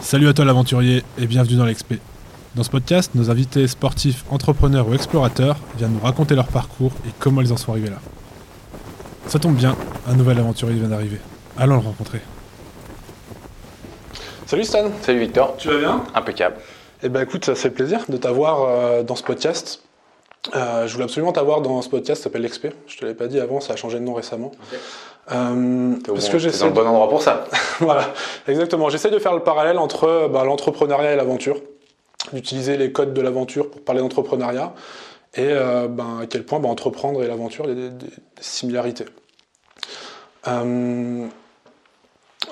Salut à toi l'aventurier et bienvenue dans l'Exp. Dans ce podcast, nos invités sportifs, entrepreneurs ou explorateurs viennent nous raconter leur parcours et comment ils en sont arrivés là. Ça tombe bien, un nouvel aventurier vient d'arriver. Allons le rencontrer. Salut Stan, Salut Victor, tu vas bien? Impeccable. Eh ben écoute, ça fait plaisir de t'avoir euh, dans ce podcast. Euh, je voulais absolument t'avoir dans ce podcast, ça s'appelle l'XP. Je te l'avais pas dit avant, ça a changé de nom récemment. Euh, parce bon- que t'es j'essaie dans le bon endroit pour ça. voilà, exactement. J'essaie de faire le parallèle entre bah, l'entrepreneuriat et l'aventure, d'utiliser les codes de l'aventure pour parler d'entrepreneuriat, et euh, ben, à quel point bah, entreprendre et l'aventure, il y a des, des- des similarités. Euh,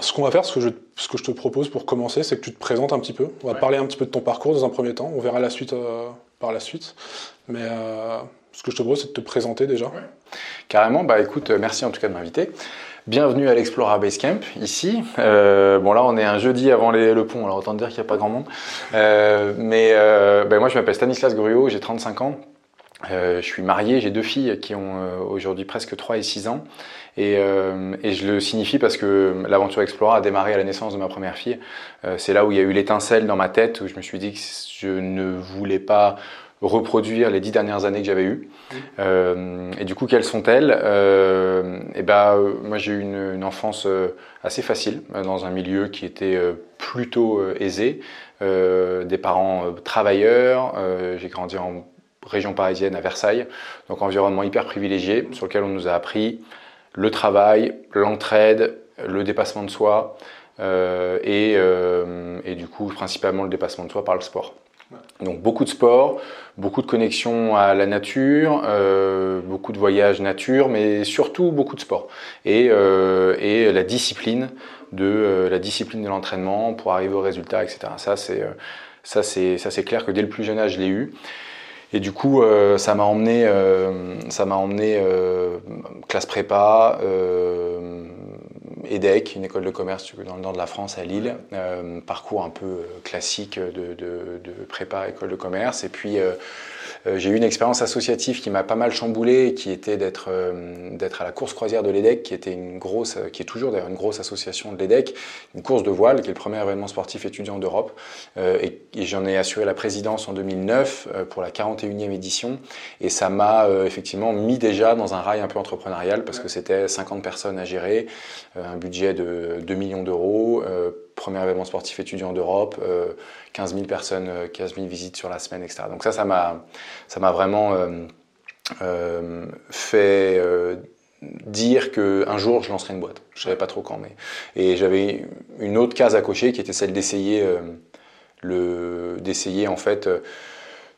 ce qu'on va faire, ce que, je, ce que je te propose pour commencer, c'est que tu te présentes un petit peu. On va Ouais. parler un petit peu de ton parcours dans un premier temps. On verra la suite euh, par la suite. Mais ce que je te propose, c'est de te présenter déjà. Carrément, bah écoute, euh, merci en tout cas de m'inviter. Bienvenue à l'Explora Basecamp, ici. Euh, bon là, on est un jeudi avant les- le pont, alors autant dire qu'il n'y a pas grand monde. Euh, mais euh, bah, moi, je m'appelle Stanislas Gruot, j'ai 35 ans. Je suis marié, j'ai deux filles qui ont aujourd'hui presque 3 et 6 ans. Et, euh, et je le signifie parce que l'aventure Explora a démarré à la naissance de ma première fille. Euh, c'est là où il y a eu l'étincelle dans ma tête, où je me suis dit que je ne voulais pas reproduire les dix dernières années que j'avais eues. Euh, et du coup, quelles sont-elles? Euh, Et ben, euh, moi, j'ai eu une, une enfance euh, assez facile dans un milieu qui était euh, plutôt euh, aisé, euh, des parents euh, travailleurs. euh, j'ai grandi en région parisienne à Versailles, donc environnement hyper privilégié sur lequel on nous a appris le travail, l'entraide, le dépassement de soi euh, et, euh, et du coup principalement le dépassement de soi par le sport. Donc beaucoup de sport, beaucoup de connexion à la nature, euh, beaucoup de voyages nature, mais surtout beaucoup de sport et, euh, et la discipline de euh, la discipline de l'entraînement pour arriver au résultat, etc. Ça c'est ça c'est ça c'est clair que dès le plus jeune âge je l'ai eu. Et du coup, ça m'a emmené, ça m'a emmené classe prépa, EDEC, une école de commerce dans le nord de la France à Lille, euh, parcours un peu classique de, de, de prépa école de commerce. Et puis euh, j'ai eu une expérience associative qui m'a pas mal chamboulé, qui était d'être euh, d'être à la course croisière de l'EDEC, qui était une grosse, qui est toujours d'ailleurs une grosse association de l'EDEC, une course de voile, qui est le premier événement sportif étudiant d'Europe. Euh, et et j'en ai assuré la présidence en 2009 euh, pour la 41e édition. Et ça m'a euh, effectivement mis déjà dans un rail un peu entrepreneurial parce que c'était 50 personnes à gérer, euh, un budget de 2 millions d'euros, euh, premier événement sportif étudiant d'Europe, euh, 15 000 personnes, euh, 15 000 visites sur la semaine, etc. Donc ça, ça m'a, vraiment euh, euh, fait euh, dire qu'un jour je lancerai une boîte. Je savais pas trop quand, mais et j'avais une autre case à cocher qui était celle d'essayer euh, d'essayer en fait euh,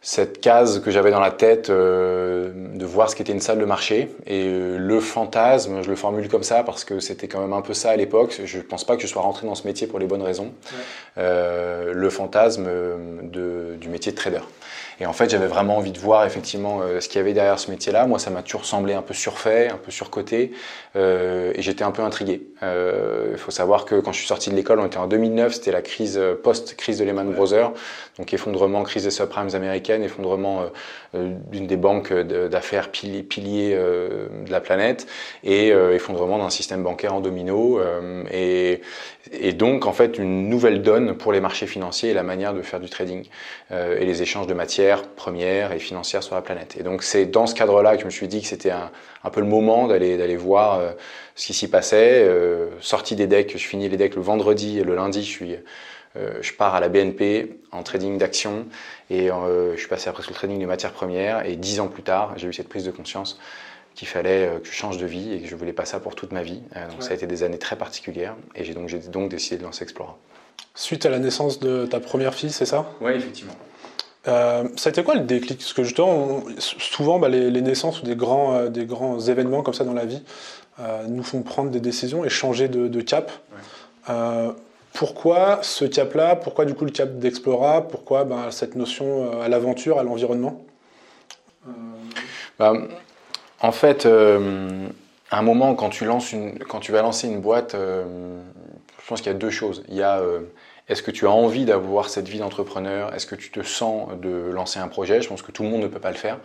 cette case que j'avais dans la tête euh, de voir ce qu'était une salle de marché. Et euh, le fantasme je le formule comme ça parce que c'était quand même un peu ça à l'époque. Je pense pas que je sois rentré dans ce métier pour les bonnes raisons. Euh, le fantasme euh, de, du métier de trader et en fait j'avais vraiment envie de voir effectivement euh, ce qu'il y avait derrière ce métier là moi ça m'a toujours semblé un peu surfait un peu surcoté euh, et j'étais un peu intrigué. Euh, il faut savoir que quand je suis sorti de l'école on était en 2009 c'était la crise post-crise de Lehman Brothers. Donc effondrement, crise des subprimes américaines, effondrement d'une des banques d'affaires pili- piliers de la planète et effondrement d'un système bancaire en domino et, et donc en fait une nouvelle donne pour les marchés financiers et la manière de faire du trading et les échanges de matières premières et financières sur la planète. Et donc c'est dans ce cadre-là que je me suis dit que c'était un, un peu le moment d'aller d'aller voir euh, ce qui s'y passait. Euh, sortie des decks, je finis les decks le vendredi et le lundi, je suis euh, je pars à la BNP en trading d'actions et euh, je suis passé après sur le trading des matières premières et dix ans plus tard, j'ai eu cette prise de conscience qu'il fallait euh, que je change de vie et que je voulais pas ça pour toute ma vie. Euh, donc ça a été des années très particulières et j'ai donc, j'ai donc décidé de lancer Explora. Suite à la naissance de ta première fille, c'est ça? Oui, effectivement. Euh, ça a été quoi le déclic? Parce que justement, on- souvent, bah, les, les naissances ou des grands, euh, des grands événements comme ça dans la vie euh, nous font prendre des décisions et changer de, de cap. Pourquoi ce cap-là? Pourquoi du coup le cap d'Explora? Pourquoi bah, cette notion à l'aventure, à l'environnement? Bah, en fait, à un moment, quand tu, lances une, quand tu vas lancer une boîte, je pense qu'il y a deux choses. Il y a est-ce que tu as envie d'avoir cette vie d'entrepreneur? Est-ce que tu te sens de lancer un projet? Je pense que tout le monde ne peut pas le faire.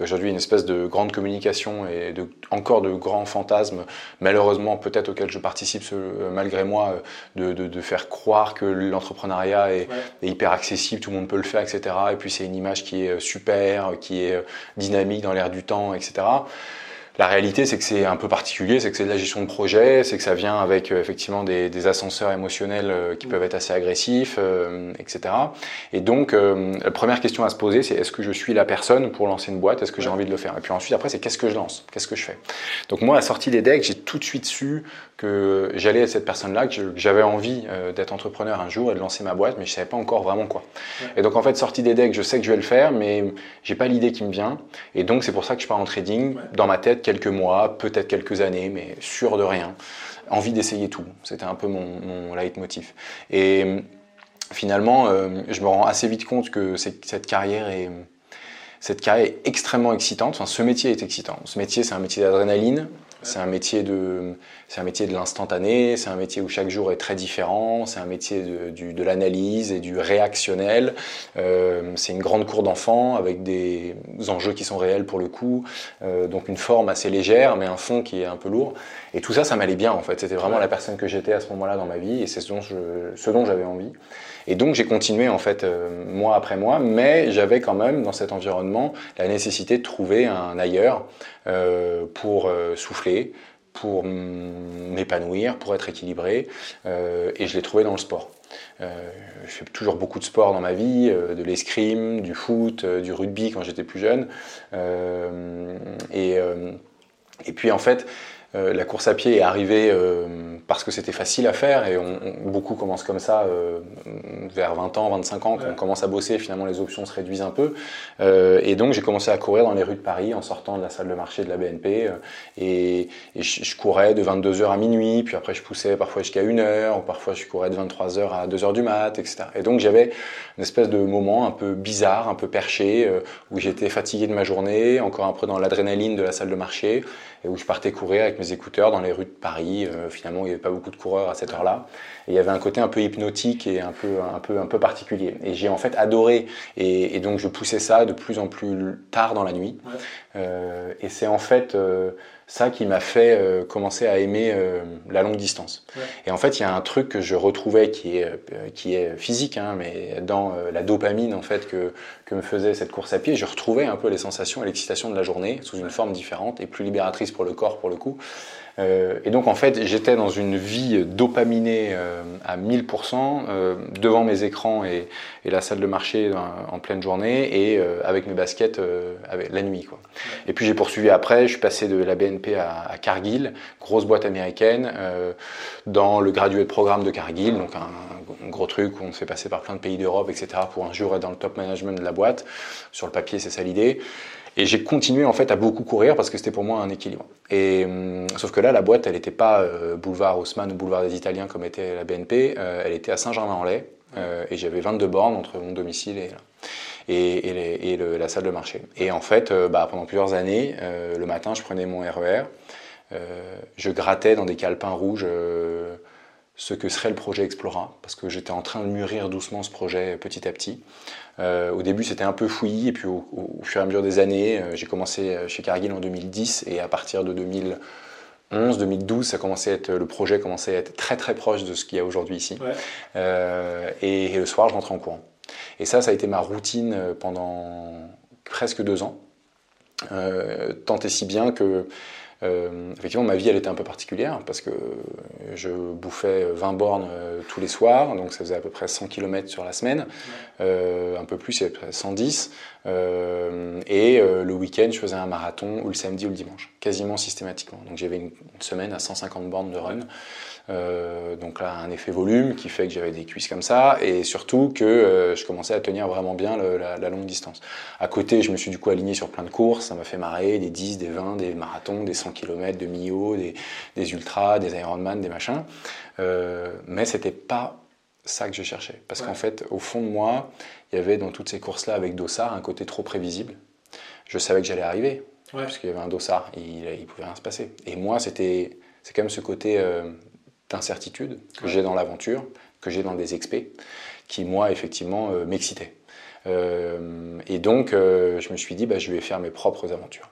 Aujourd'hui, une espèce de grande communication et de, encore de grands fantasmes, malheureusement peut-être auxquels je participe malgré moi, de, de, faire croire que l'entrepreneuriat est, est, hyper accessible, tout le monde peut le faire, etc. Et puis c'est une image qui est super, qui est dynamique dans l'air du temps, etc. La réalité, c'est que c'est un peu particulier, c'est que c'est de la gestion de projet, c'est que ça vient avec euh, effectivement des, ascenseurs émotionnels euh, qui peuvent être assez agressifs, euh, etc. Et donc, la première question à se poser, c'est est-ce que je suis la personne pour lancer une boîte? Est-ce que j'ai envie de le faire? Et puis ensuite, après, c'est qu'est-ce que je lance? Qu'est-ce que je fais? Donc moi, à la sortie des decks, j'ai tout de suite su que j'allais être cette personne-là, que j'avais envie d'être entrepreneur un jour et de lancer ma boîte, mais je savais pas encore vraiment quoi. Et donc en fait, sortie des decks, je sais que je vais le faire, mais j'ai pas l'idée qui me vient. Et donc c'est pour ça que je pars en trading. Dans ma tête, quelques mois, peut-être quelques années, mais sûr de rien. Envie d'essayer tout. C'était un peu mon, mon leitmotiv. Et finalement, euh, je me rends assez vite compte que cette carrière est, cette carrière est extrêmement excitante. Enfin, ce métier est excitant. Ce métier, c'est un métier d'adrénaline. C'est un métier de, c'est un métier de l'instantané. C'est un métier où chaque jour est très différent. C'est un métier de, de l'analyse et du réactionnel. Euh, c'est une grande cour d'enfants avec des enjeux qui sont réels pour le coup. Euh, donc une forme assez légère, mais un fond qui est un peu lourd. Et tout ça, ça m'allait bien en fait. C'était vraiment la personne que j'étais à ce moment-là dans ma vie et c'est ce dont, je, ce dont j'avais envie. Et donc j'ai continué en fait euh, mois après mois, mais j'avais quand même dans cet environnement la nécessité de trouver un ailleurs euh, pour euh, souffler, pour m'épanouir, pour être équilibré, et je l'ai trouvé dans le sport. je fais toujours beaucoup de sport dans ma vie, de l'escrime, du foot, du rugby quand j'étais plus jeune. et, et puis en fait, euh, la course à pied est arrivée euh, parce que c'était facile à faire et on, beaucoup commencent comme ça euh, vers 20 ans, 25 ans, quand on commence à bosser, finalement les options se réduisent un peu. et donc j'ai commencé à courir dans les rues de Paris en sortant de la salle de marché de la BNP et, je, courais de 22h à minuit, puis après je poussais parfois jusqu'à 1h, ou parfois je courais de 23h à 2h du mat, etc. Et donc j'avais une espèce de moment un peu bizarre, un peu perché, où j'étais fatigué de ma journée, encore un peu dans l'adrénaline de la salle de marché et où je partais courir avec mes écouteurs dans les rues de Paris. Euh, finalement, il n'y avait pas beaucoup de coureurs à cette heure-là. Et il y avait un côté un peu hypnotique et un peu, un peu, un peu particulier. Et j'ai en fait adoré. Et, donc, je poussais ça de plus en plus tard dans la nuit. Euh, et c'est en fait euh, ça qui m'a fait euh, commencer à aimer euh, la longue distance. Et en fait, il y a un truc que je retrouvais qui est, euh, qui est physique, hein, mais dans la dopamine en fait que, que me faisait cette course à pied, je retrouvais un peu les sensations et l'excitation de la journée sous une forme différente et plus libératrice pour le corps pour le coup. Euh, et donc en fait, j'étais dans une vie dopaminée euh, à 1000% euh, devant mes écrans et, et, la salle de marché en, pleine journée et avec mes baskets avec, la nuit. Quoi. Et puis j'ai poursuivi après, je suis passé de la BNP à, à Cargill, grosse boîte américaine, dans le graduate programme de Cargill, donc un, un, gros truc où on se fait passer par plein de pays d'Europe, etc. pour un jour être dans le top management de la boîte. Sur le papier, c'est ça l'idée. Et j'ai continué en fait à beaucoup courir parce que c'était pour moi un équilibre. Et hum, sauf que là, la boîte, elle n'était pas euh, boulevard Haussmann ou boulevard des Italiens comme était la BNP. Euh, elle était à Saint-Germain-en-Laye euh, et j'avais 22 bornes entre mon domicile et, et, et, la salle de marché. Et en fait, bah, pendant plusieurs années, le matin, je prenais mon RER, e je grattais dans des calepins rouges ce que serait le projet Explora, parce que j'étais en train de mûrir doucement ce projet petit à petit. Euh, au début, c'était un peu fouillis, et puis au, fur et à mesure des années, euh, j'ai commencé euh, chez Cargill en 2010, et à partir de 2011, 2012, ça commençait à être, le projet commençait à être très très proche de ce qu'il y a aujourd'hui ici. et, le soir, je rentrais en courant. Et ça, ça a été ma routine pendant presque deux ans, tant et si bien que euh, effectivement, ma vie, elle était un peu particulière parce que je bouffais 20 bornes euh, tous les soirs, donc ça faisait à peu près 100 km sur la semaine, euh, un peu plus, il y avait 110. et le week-end, je faisais un marathon ou le samedi ou le dimanche, quasiment systématiquement. Donc j'avais une, semaine à 150 bornes de run. Euh, donc là, un effet volume qui fait que j'avais des cuisses comme ça, et surtout que euh, je commençais à tenir vraiment bien la, longue distance. À côté, je me suis du coup aligné sur plein de courses, ça m'a fait marrer, des 10, des 20, des marathons, des 100 km de Mio, des, des ultras, des Ironman, des machins. Euh, mais c'était pas ça que je cherchais. Parce qu'en fait, au fond de moi, il y avait dans toutes ces courses-là avec Dossard un côté trop prévisible. Je savais que j'allais arriver, parce qu'il y avait un Dossard, il, il pouvait rien se passer. Et moi, c'était, c'est quand même ce côté euh, d'incertitude que j'ai dans l'aventure que j'ai dans des expés, qui moi effectivement m'excitaient. et donc je me suis dit, bah, je vais faire mes propres aventures.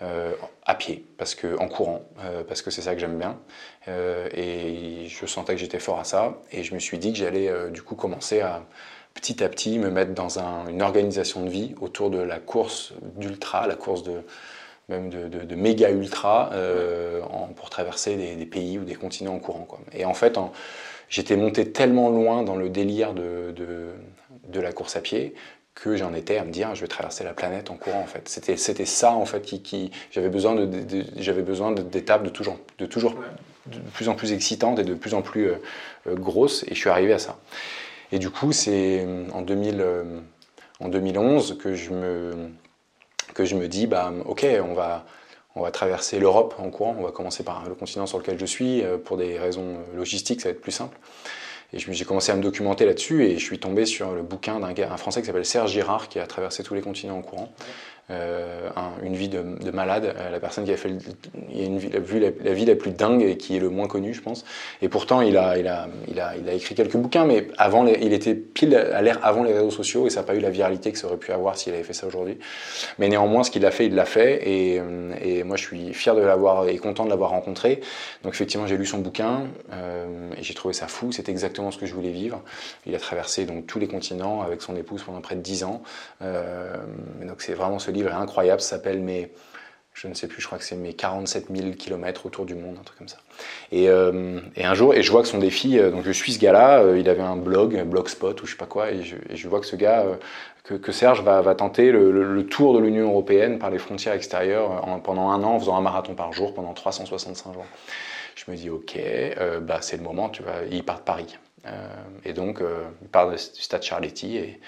à pied, parce que, en courant, parce que c'est ça que j'aime bien. et je sentais que j'étais fort à ça. Et je me suis dit que j'allais du coup commencer à petit à petit me mettre dans une organisation de vie autour de la course d'ultra, la course de, même de, méga ultra euh, pour traverser des, pays ou des continents en courant. Quoi. Et en fait, j'étais monté tellement loin dans le délire de, de la course à pied que j'en étais à me dire je vais traverser la planète en courant en fait c'était c'était ça en fait qui, qui j'avais besoin de, j'avais besoin d'étapes de toujours de toujours de plus en plus excitantes et de plus en plus euh, euh, grosses et je suis arrivé à ça et du coup c'est en 2000 en 2011 que je me que je me dis, bah, ok, on va, on va traverser l'Europe en courant, on va commencer par le continent sur lequel je suis, euh, pour des raisons logistiques, ça va être plus simple. Et j'ai commencé à me documenter là-dessus et je suis tombé sur le bouquin d'un un Français qui s'appelle Serge Girard qui a traversé tous les continents en courant. Euh, une vie de, malade. Euh, la personne qui a fait il a une vie, la, vie la plus dingue et qui est le moins connu, je pense. Et pourtant, il a, il a, il a, il a écrit quelques bouquins, mais avant, il était pile à l'ère avant les réseaux sociaux et ça n'a pas eu la viralité que ça aurait pu avoir s'il avait fait ça aujourd'hui. Mais néanmoins, ce qu'il a fait, il l'a fait et, euh, moi, je suis fier de l'avoir et content de l'avoir rencontré. Donc, effectivement, j'ai lu son bouquin et j'ai trouvé ça fou. C'est exactement ce que je voulais vivre. Il a traversé donc tous les continents avec son épouse pendant près de 10 ans. donc, c'est vraiment ce livre est incroyable, s'appelle mes, je ne sais plus, je crois que c'est mes 47 000 km autour du monde, un truc comme ça. Et, euh, un jour, et je vois que son défi, euh, donc je suis ce gars-là, euh, il avait un blog, blogspot ou je sais pas quoi, et je, vois que ce gars, que, Serge va, tenter le, tour de l'Union européenne par les frontières extérieures pendant un an, en faisant un marathon par jour pendant 365 jours. Je me dis, ok, bah, c'est le moment, tu vois, il part de Paris. et donc, il part du stade Charletti, et,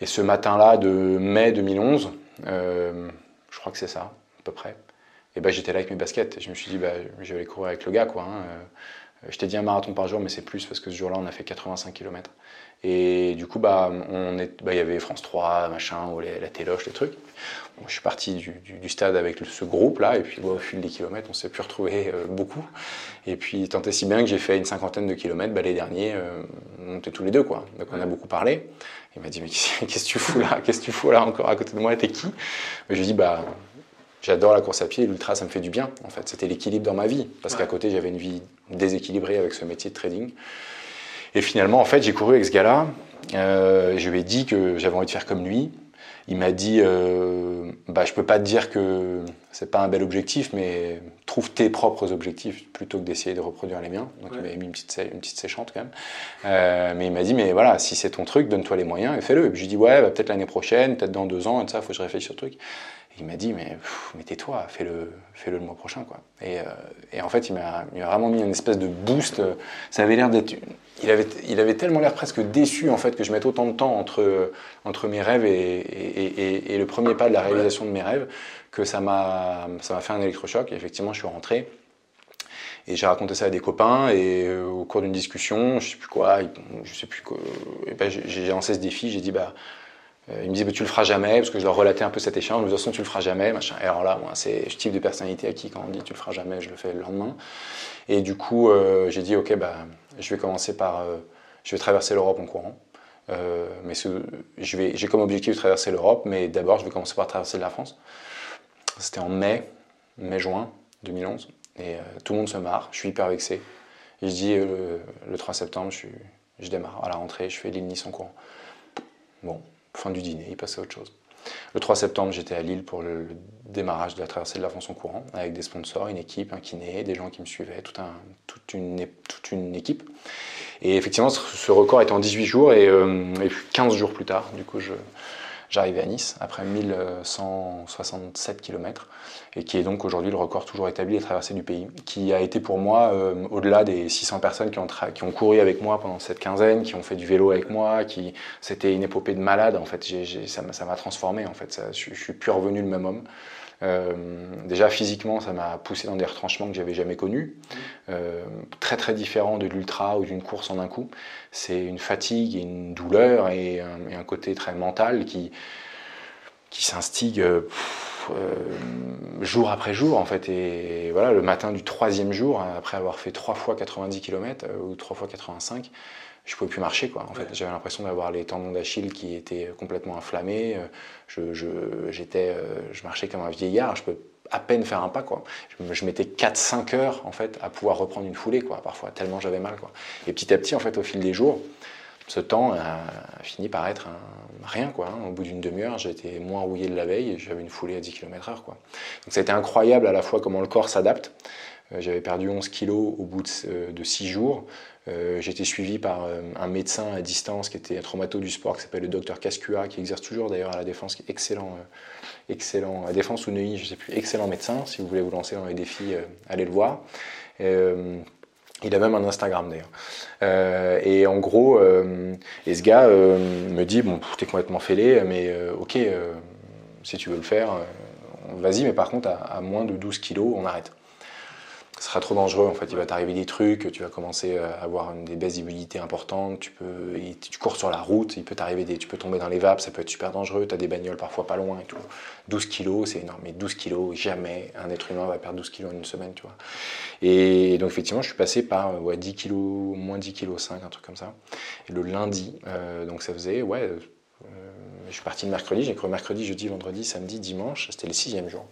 et ce matin-là de mai 2011, euh, je crois que c'est ça, à peu près. Et ben j'étais là avec mes baskets. Et je me suis dit, bah, je vais aller courir avec le gars. Quoi, hein. Euh, Je t'ai dit un marathon par jour, mais c'est plus parce que ce jour-là, on a fait 85 km. Et du coup, bah, on est, bah, il y avait France 3, machin, ou la téloche, les trucs. je suis parti du, stade avec ce groupe-là, et puis au fil des kilomètres, on s'est pu retrouver euh, beaucoup. Et puis, tant et si bien que j'ai fait une cinquantaine de kilomètres, bah, les derniers, on était tous les deux, quoi. Donc, on a beaucoup parlé. Il m'a dit, mais qu'est-ce que tu fous là? Qu'est-ce que tu fous là encore à côté de moi? T'es qui? Je lui ai dit, bah, j'adore la course à pied, l'ultra, ça me fait du bien. En fait, c'était l'équilibre dans ma vie. Parce qu'à côté, j'avais une vie déséquilibrée avec ce métier de trading. Et finalement, en fait, j'ai couru avec ce gars-là. Euh, je lui ai dit que j'avais envie de faire comme lui. Il m'a dit, euh, bah, je peux pas te dire que c'est pas un bel objectif, mais trouve tes propres objectifs plutôt que d'essayer de reproduire les miens. Donc il m'a mis une petite, une petite séchante quand même. Euh, mais il m'a dit, mais voilà, si c'est ton truc, donne-toi les moyens et fais-le. Et puis je lui ai dit, ouais, bah, peut-être l'année prochaine, peut-être dans deux ans, et ça, faut que je réfléchisse sur le truc. Il m'a dit, mais, mais tais-toi, fais-le fais -le, mois prochain. Quoi. Et, euh, en fait, il m'a vraiment mis une espèce de boost. Ça avait l'air d'être il avait, il avait tellement l'air presque déçu en fait que je mette autant de temps entre, entre mes rêves et, le premier pas de la réalisation de mes rêves que ça m'a fait un électrochoc. Et effectivement, je suis rentré et j'ai raconté ça à des copains et euh, au cours d'une discussion, je sais plus quoi, je sais plus quoi, ben, j'ai lancé ce défi. J'ai dit bah ils me disaient bah, tu le feras jamais parce que je leur relatais un peu cet échange. De toute façon, tu le feras jamais. Machin. Et alors là, moi, c'est le type de personnalité à qui quand on dit tu le feras jamais, je le fais le lendemain. Et du coup, euh, j'ai dit ok bah je vais commencer par. Euh, je vais traverser l'Europe en courant. Euh, mais j'ai comme objectif de traverser l'Europe, mais d'abord, je vais commencer par traverser la France. C'était en mai, mai-juin 2011. Et euh, tout le monde se marre. Je suis hyper vexé. Je dis le 3 septembre, je, je démarre. À la rentrée, je fais l'île Nice en courant. Bon, fin du dîner, il passait à autre chose. Le 3 septembre, j'étais à Lille pour le, démarrage de la traversée de la France en courant, avec des sponsors, une équipe, un kiné, des gens qui me suivaient, tout un, toute, une, toute une équipe. Et effectivement, ce record était en 18 jours et, euh, et 15 jours plus tard, du coup, je, J'arrivais à Nice après 1167 km et qui est donc aujourd'hui le record toujours établi des traversées du pays, qui a été pour moi, euh, au-delà des 600 personnes qui ont, qui ont couru avec moi pendant cette quinzaine, qui ont fait du vélo avec moi, qui c'était une épopée de malade en fait, ça m'a transformé en fait, je, je suis plus revenu le même homme. Euh, déjà physiquement, ça m'a poussé dans des retranchements que j'avais jamais connus, euh, très très différent de l'ultra ou d'une course en un coup. C'est une fatigue et une douleur et un, côté très mental qui qui s'instigue euh, jour après jour en fait. Et voilà, le matin du troisième jour, après avoir fait trois fois 90 km ou trois fois 85, je pouvais plus marcher quoi. En fait, j'avais l'impression d'avoir les tendons d'Achille qui étaient complètement inflammés. Je, je, j'étais, je marchais comme un vieillard. Je peux à peine faire un pas quoi. Je, mettais 4-5 heures en fait à pouvoir reprendre une foulée quoi. Parfois tellement j'avais mal quoi. Et petit à petit en fait au fil des jours, ce temps a, fini par être un, rien quoi. Hein. Au bout d'une demi-heure, j'étais moins rouillé de la veille et j'avais une foulée à 10 km/h quoi. Donc ça a été incroyable à la fois comment le corps s'adapte. Euh, j'avais perdu 11 kilos au bout de, 6 jours. Euh, J'étais suivi par euh, un médecin à distance qui était un traumato du sport qui s'appelle le docteur Cascua, qui exerce toujours d'ailleurs à la Défense, qui est excellent, excellent, à Défense ou Neuilly, je ne sais plus, excellent médecin. Si vous voulez vous lancer dans les défis, allez le voir. il a même un Instagram d'ailleurs. et en gros, ce gars me dit Bon, t'es complètement fêlé, mais ok, si tu veux le faire, vas-y, mais par contre, à, moins de 12 kilos, on arrête trop dangereux. En fait, il va t'arriver des trucs, tu vas commencer à avoir des baisses d'immunité importantes, tu, peux, tu cours sur la route, il peut t'arriver des, tu peux tomber dans les vapes, ça peut être super dangereux, tu as des bagnoles parfois pas loin et tout. 12 kilos, c'est énorme, mais 12 kilos, jamais un être humain va perdre 12 kilos en une semaine, tu vois. Et donc, effectivement, je suis passé par ouais, 10 kilos, moins 10 kilos 5, un truc comme ça. Le lundi, euh, donc ça faisait, ouais, euh, je suis parti le mercredi, j'ai cru mercredi, jeudi, vendredi, samedi, dimanche, c'était le sixième jour.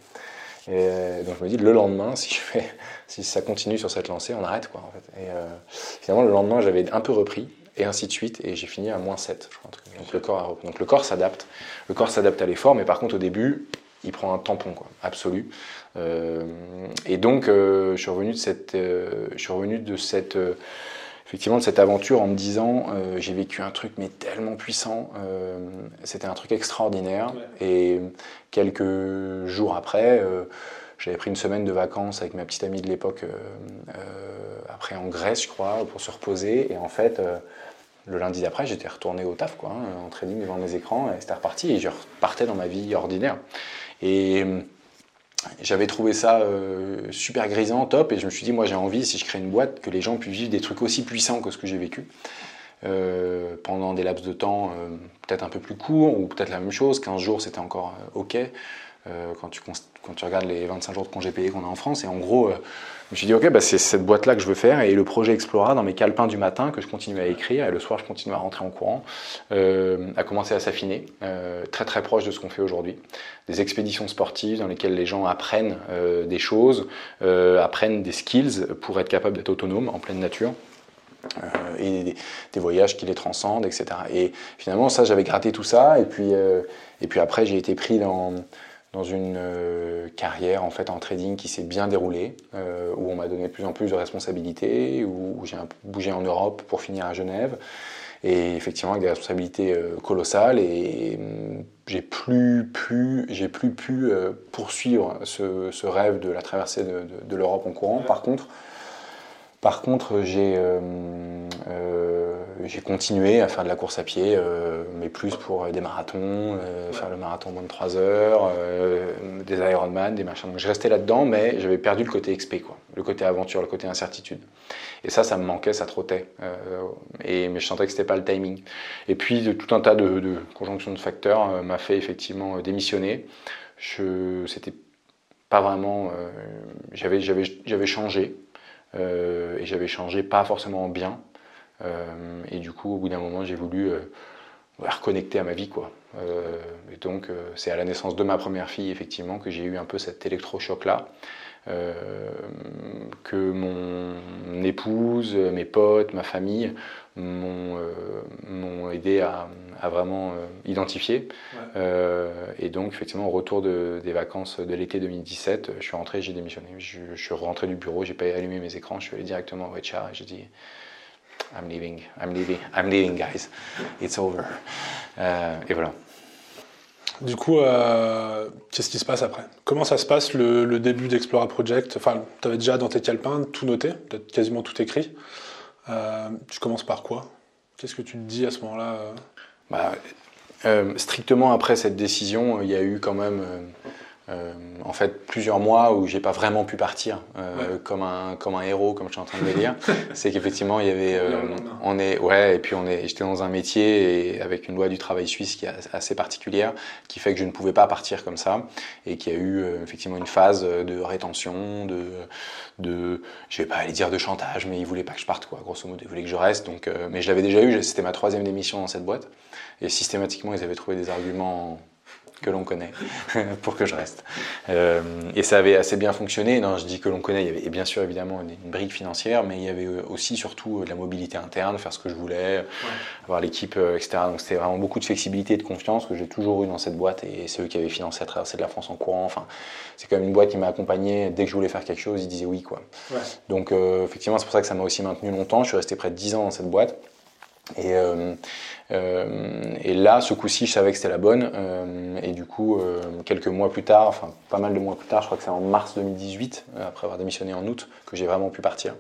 Et euh, donc je me dis, le lendemain, si, je fais, si ça continue sur cette lancée, on arrête. Quoi, en fait. Et euh, finalement, le lendemain, j'avais un peu repris, et ainsi de suite, et j'ai fini à moins 7. Je crois, donc, le corps donc le corps s'adapte. Le corps s'adapte à l'effort, mais par contre, au début, il prend un tampon, quoi, absolu. Euh, et donc, je suis revenu de cette... je suis revenu de cette effectivement de cette aventure en me disant euh, j'ai vécu un truc mais tellement puissant, euh, c'était un truc extraordinaire. Et quelques jours après, euh, j'avais pris une semaine de vacances avec ma petite amie de l'époque, après en Grèce je crois, pour se reposer. Et en fait, le lundi d'après, j'étais retourné au taf, quoi, hein, en trading devant mes écrans, et c'était reparti, et je repartais dans ma vie ordinaire. Et j'avais trouvé ça euh, super grisant, top, et je me suis dit, moi j'ai envie, si je crée une boîte, que les gens puissent vivre des trucs aussi puissants que ce que j'ai vécu. Euh, pendant des laps de temps euh, peut-être un peu plus courts, ou peut-être la même chose, 15 jours c'était encore ok, quand tu, quand, tu, regardes les 25 jours de congés payés qu'on a en France, et en gros, je me suis dit, ok, bah, c'est cette boîte-là que je veux faire, et le projet Explora, dans mes calepins du matin, que je continue à écrire, et le soir, je continue à rentrer en courant, euh, a commencé à s'affiner, euh, très très proche de ce qu'on fait aujourd'hui. Des expéditions sportives dans lesquelles les gens apprennent euh, des choses, apprennent des skills pour être capable d'être autonome en pleine nature. et des, des, voyages qui les transcendent, etc. Et finalement, ça, j'avais gratté tout ça, et puis, et puis après, j'ai été pris dans dans une euh, carrière en fait en trading qui s'est bien déroulée, euh, où on m'a donné de plus en plus de responsabilités, où, j'ai bougé en Europe pour finir à Genève, et effectivement avec des responsabilités euh, colossales, et hum, j'ai plus pu, j'ai plus pu poursuivre ce, rêve de la traversée de, de l'Europe en courant. Par contre, par contre, j'ai j'ai continué à faire de la course à pied, euh, mais plus pour des marathons, euh, faire le marathon moins de 3 heures, euh, des Ironman, des machins. Donc je restais là-dedans, mais j'avais perdu le côté XP, quoi, le côté aventure, le côté incertitude. Et ça, ça me manquait, ça trottait. et, mais je sentais que c'était pas le timing. Et puis tout un tas de, conjonctions de facteurs m'a fait effectivement démissionner. C'était pas vraiment. j'avais, changé. et j'avais changé pas forcément bien. Euh, et du coup, au bout d'un moment, j'ai voulu euh, reconnecter à ma vie. Quoi. Euh, et donc, c'est à la naissance de ma première fille, effectivement, que j'ai eu un peu cet électrochoc-là. que mon épouse, mes potes, ma famille m'ont aidé à, vraiment identifier. et donc, effectivement, au retour des vacances de l'été 2017, je suis rentré, j'ai démissionné. Je, suis rentré du bureau, j'ai pas allumé mes écrans, je suis allé directement au HR et j'ai dit I'm leaving, I'm leaving, I'm leaving, guys. It's over. Euh, et voilà. Du coup, euh, qu'est-ce qui se passe après? Comment ça se passe le, début d'Explora Project? Enfin, tu avais déjà dans tes calepins tout noté, peut-être quasiment tout écrit. Euh, tu commences par quoi? Qu'est-ce que tu te dis à ce moment-là bah, Strictement après cette décision, il y a eu quand même euh, en fait plusieurs mois où j'ai pas vraiment pu partir euh, comme un comme un héros comme je suis en train de le dire. C'est qu'effectivement il y avait euh, on est ouais et puis on est j'étais dans un métier et avec une loi du travail suisse qui est assez particulière qui fait que je ne pouvais pas partir comme ça et qui a eu effectivement une phase de rétention de de je vais pas aller dire de chantage mais ils voulaient pas que je parte quoi grosso modo. Ils voulaient que je reste donc mais je l'avais déjà eu. C'était ma troisième démission dans cette boîte et systématiquement ils avaient trouvé des arguments que l'on connaît pour que je reste. Euh, et ça avait assez bien fonctionné. Non, je dis que l'on connaît, il y avait bien sûr évidemment une, brique financière, mais il y avait aussi surtout de la mobilité interne, faire ce que je voulais, avoir l'équipe, euh, etc. Donc c'était vraiment beaucoup de flexibilité et de confiance que j'ai toujours eu dans cette boîte et c'est eux qui avaient financé la traversée de la France en courant. Enfin, c'est quand même une boîte qui m'a accompagné. Dès que je voulais faire quelque chose, ils disaient oui. Quoi. Donc euh, effectivement, c'est pour ça que ça m'a aussi maintenu longtemps. Je suis resté près de 10 ans dans cette boîte. Et, euh, euh, et là, ce coup-ci, je savais que c'était la bonne. Euh, et du coup, quelques mois plus tard, enfin pas mal de mois plus tard, je crois que c'est en mars 2018, après avoir démissionné en août, que j'ai vraiment pu partir.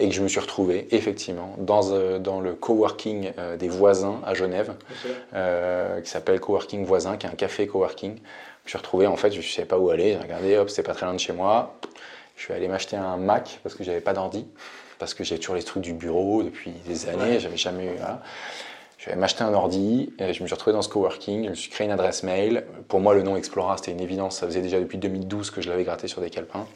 Et que je me suis retrouvé effectivement dans, dans le coworking des voisins à Genève, qui s'appelle Coworking Voisin, qui est un café coworking. Je me suis retrouvé, en fait, je ne savais pas où aller. J'ai regardé, hop, c'était pas très loin de chez moi. Je suis allé m'acheter un Mac parce que j'avais pas d'ordi parce que j'ai toujours les trucs du bureau depuis des années, j'avais jamais eu. Je vais m'acheter un ordi, et je me suis retrouvé dans ce coworking, je me suis créé une adresse mail. Pour moi, le nom Explora, c'était une évidence, ça faisait déjà depuis 2012 que je l'avais gratté sur des calepins.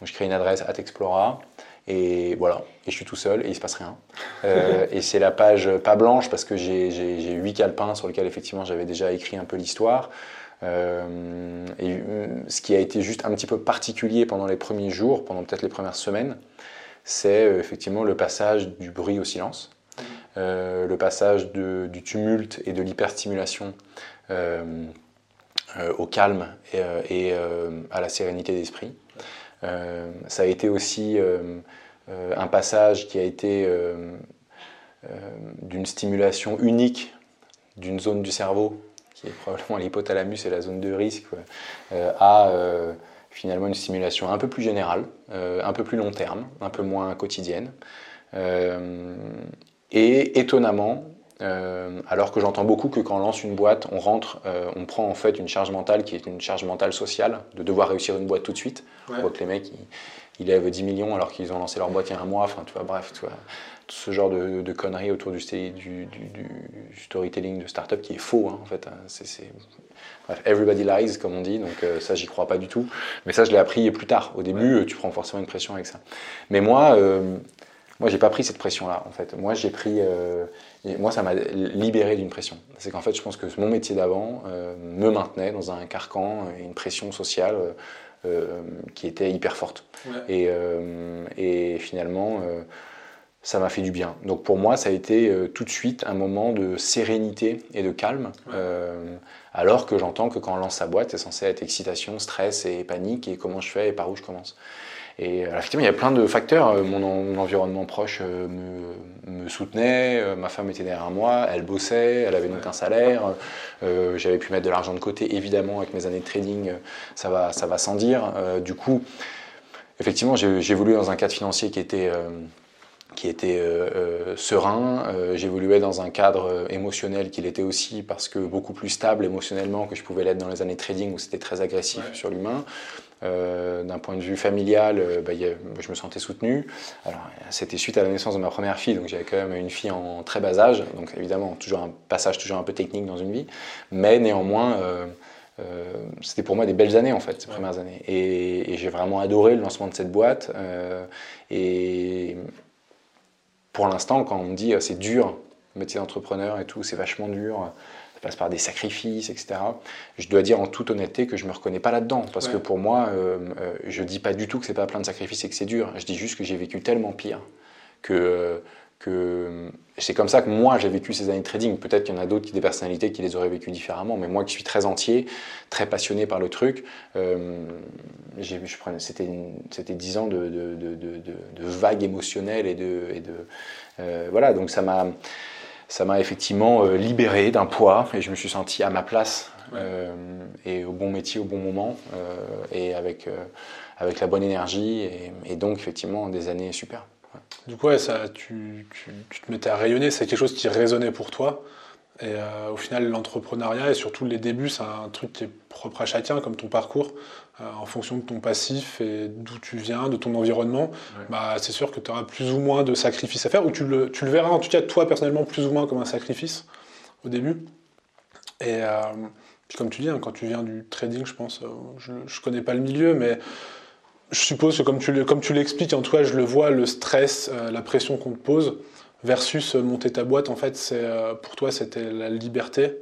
Donc je crée une adresse at Explora, et voilà, et je suis tout seul, et il se passe rien. Euh, et c'est la page pas blanche, parce que j'ai huit calepins sur lesquels effectivement j'avais déjà écrit un peu l'histoire. Euh, et euh, ce qui a été juste un petit peu particulier pendant les premiers jours, pendant peut-être les premières semaines, c'est euh, effectivement le passage du bruit au silence, euh, le passage du tumulte et de l'hyperstimulation euh, au calme et, à la sérénité d'esprit. ça a été aussi un passage qui a été d'une stimulation unique d'une zone du cerveau, qui est probablement l'hypothalamus et la zone de risque, à finalement une stimulation un peu plus générale, euh, un peu plus long terme, un peu moins quotidienne. Euh, et étonnamment, euh, alors que j'entends beaucoup que quand on lance une boîte, on rentre, on prend en fait une charge mentale qui est une charge mentale sociale, de devoir réussir une boîte tout de suite. On voit que les mecs, ils, lèvent 10 millions alors qu'ils ont lancé leur boîte il y a un mois, enfin tu vois, bref, tu vois, tout ce genre de, conneries autour du, du, du, storytelling de start-up qui est faux, hein, en fait. Hein. c'est everybody lies, comme on dit, donc euh, ça, j'y crois pas du tout. Mais ça, je l'ai appris plus tard. Au début, euh, tu prends forcément une pression avec ça. Mais moi, euh, moi, j'ai pas pris cette pression-là, en fait. Moi, j'ai pris. moi, ça m'a libéré d'une pression. C'est qu'en fait, je pense que mon métier d'avant me maintenait dans un carcan et une pression sociale. qui était hyper forte. Et, et, finalement, ça m'a fait du bien. Donc pour moi, ça a été tout de suite un moment de sérénité et de calme. Alors que j'entends que quand on lance sa boîte, c'est censé être excitation, stress et panique, et comment je fais et par où je commence. Et euh, effectivement, il y a plein de facteurs. Euh, mon, environnement proche euh, me, soutenait, ma femme était derrière moi, elle bossait, elle avait donc un salaire. J'avais pu mettre de l'argent de côté, évidemment, avec mes années de trading, ça va, ça va sans dire. du coup, effectivement, j'ai évolué dans un cadre financier qui était qui était euh, euh, serein. Euh, j'évoluais dans un cadre émotionnel qu'il était aussi parce que beaucoup plus stable émotionnellement que je pouvais l'être dans les années trading où c'était très agressif sur l'humain. D'un point de vue familial, bah, je me sentais soutenu. Alors, c'était suite à la naissance de ma première fille, donc j'avais quand même une fille en très bas âge, donc évidemment toujours un passage toujours un peu technique dans une vie, mais néanmoins. c'était pour moi des belles années en fait, ces premières années. Et, et j'ai vraiment adoré le lancement de cette boîte. et, pour l'instant, quand on me dit euh, c'est dur, le métier d'entrepreneur et tout, c'est vachement dur, ça passe par des sacrifices, etc. Je dois dire en toute honnêteté que je me reconnais pas là-dedans, parce que pour moi, euh, euh, je dis pas du tout que c'est pas plein de sacrifices et que c'est dur. Je dis juste que j'ai vécu tellement pire que que c'est comme ça que moi j'ai vécu ces années de trading. Peut-être qu'il y en a d'autres qui des personnalités qui les auraient vécues différemment, mais moi qui suis très entier, très passionné par le truc, euh, c'était dix ans de, de, de, de, vagues émotionnelles et de, et euh, voilà. Donc ça m'a ça m'a effectivement euh, libéré d'un poids et je me suis senti à ma place et au bon métier au bon moment et avec avec la bonne énergie et, et donc effectivement des années super. Du coup, ça, tu, te mettais à rayonner, c'est quelque chose qui résonnait pour toi. Et au final, l'entrepreneuriat et surtout les débuts, c'est un truc qui est propre à chacun, comme ton parcours. en fonction de ton passif et d'où tu viens, de ton environnement, bah, c'est sûr que tu auras plus ou moins de sacrifices à faire, ou tu le, tu le, verras en tout cas toi personnellement plus ou moins comme un sacrifice au début. Et puis comme tu dis, hein, quand tu viens du trading, je pense, je ne connais pas le milieu, mais je suppose que comme tu, comme tu l'expliques, en tout cas, je le vois, le stress, euh, la pression qu'on te pose, versus euh, monter ta boîte, en fait, c'est euh, pour toi, c'était la liberté.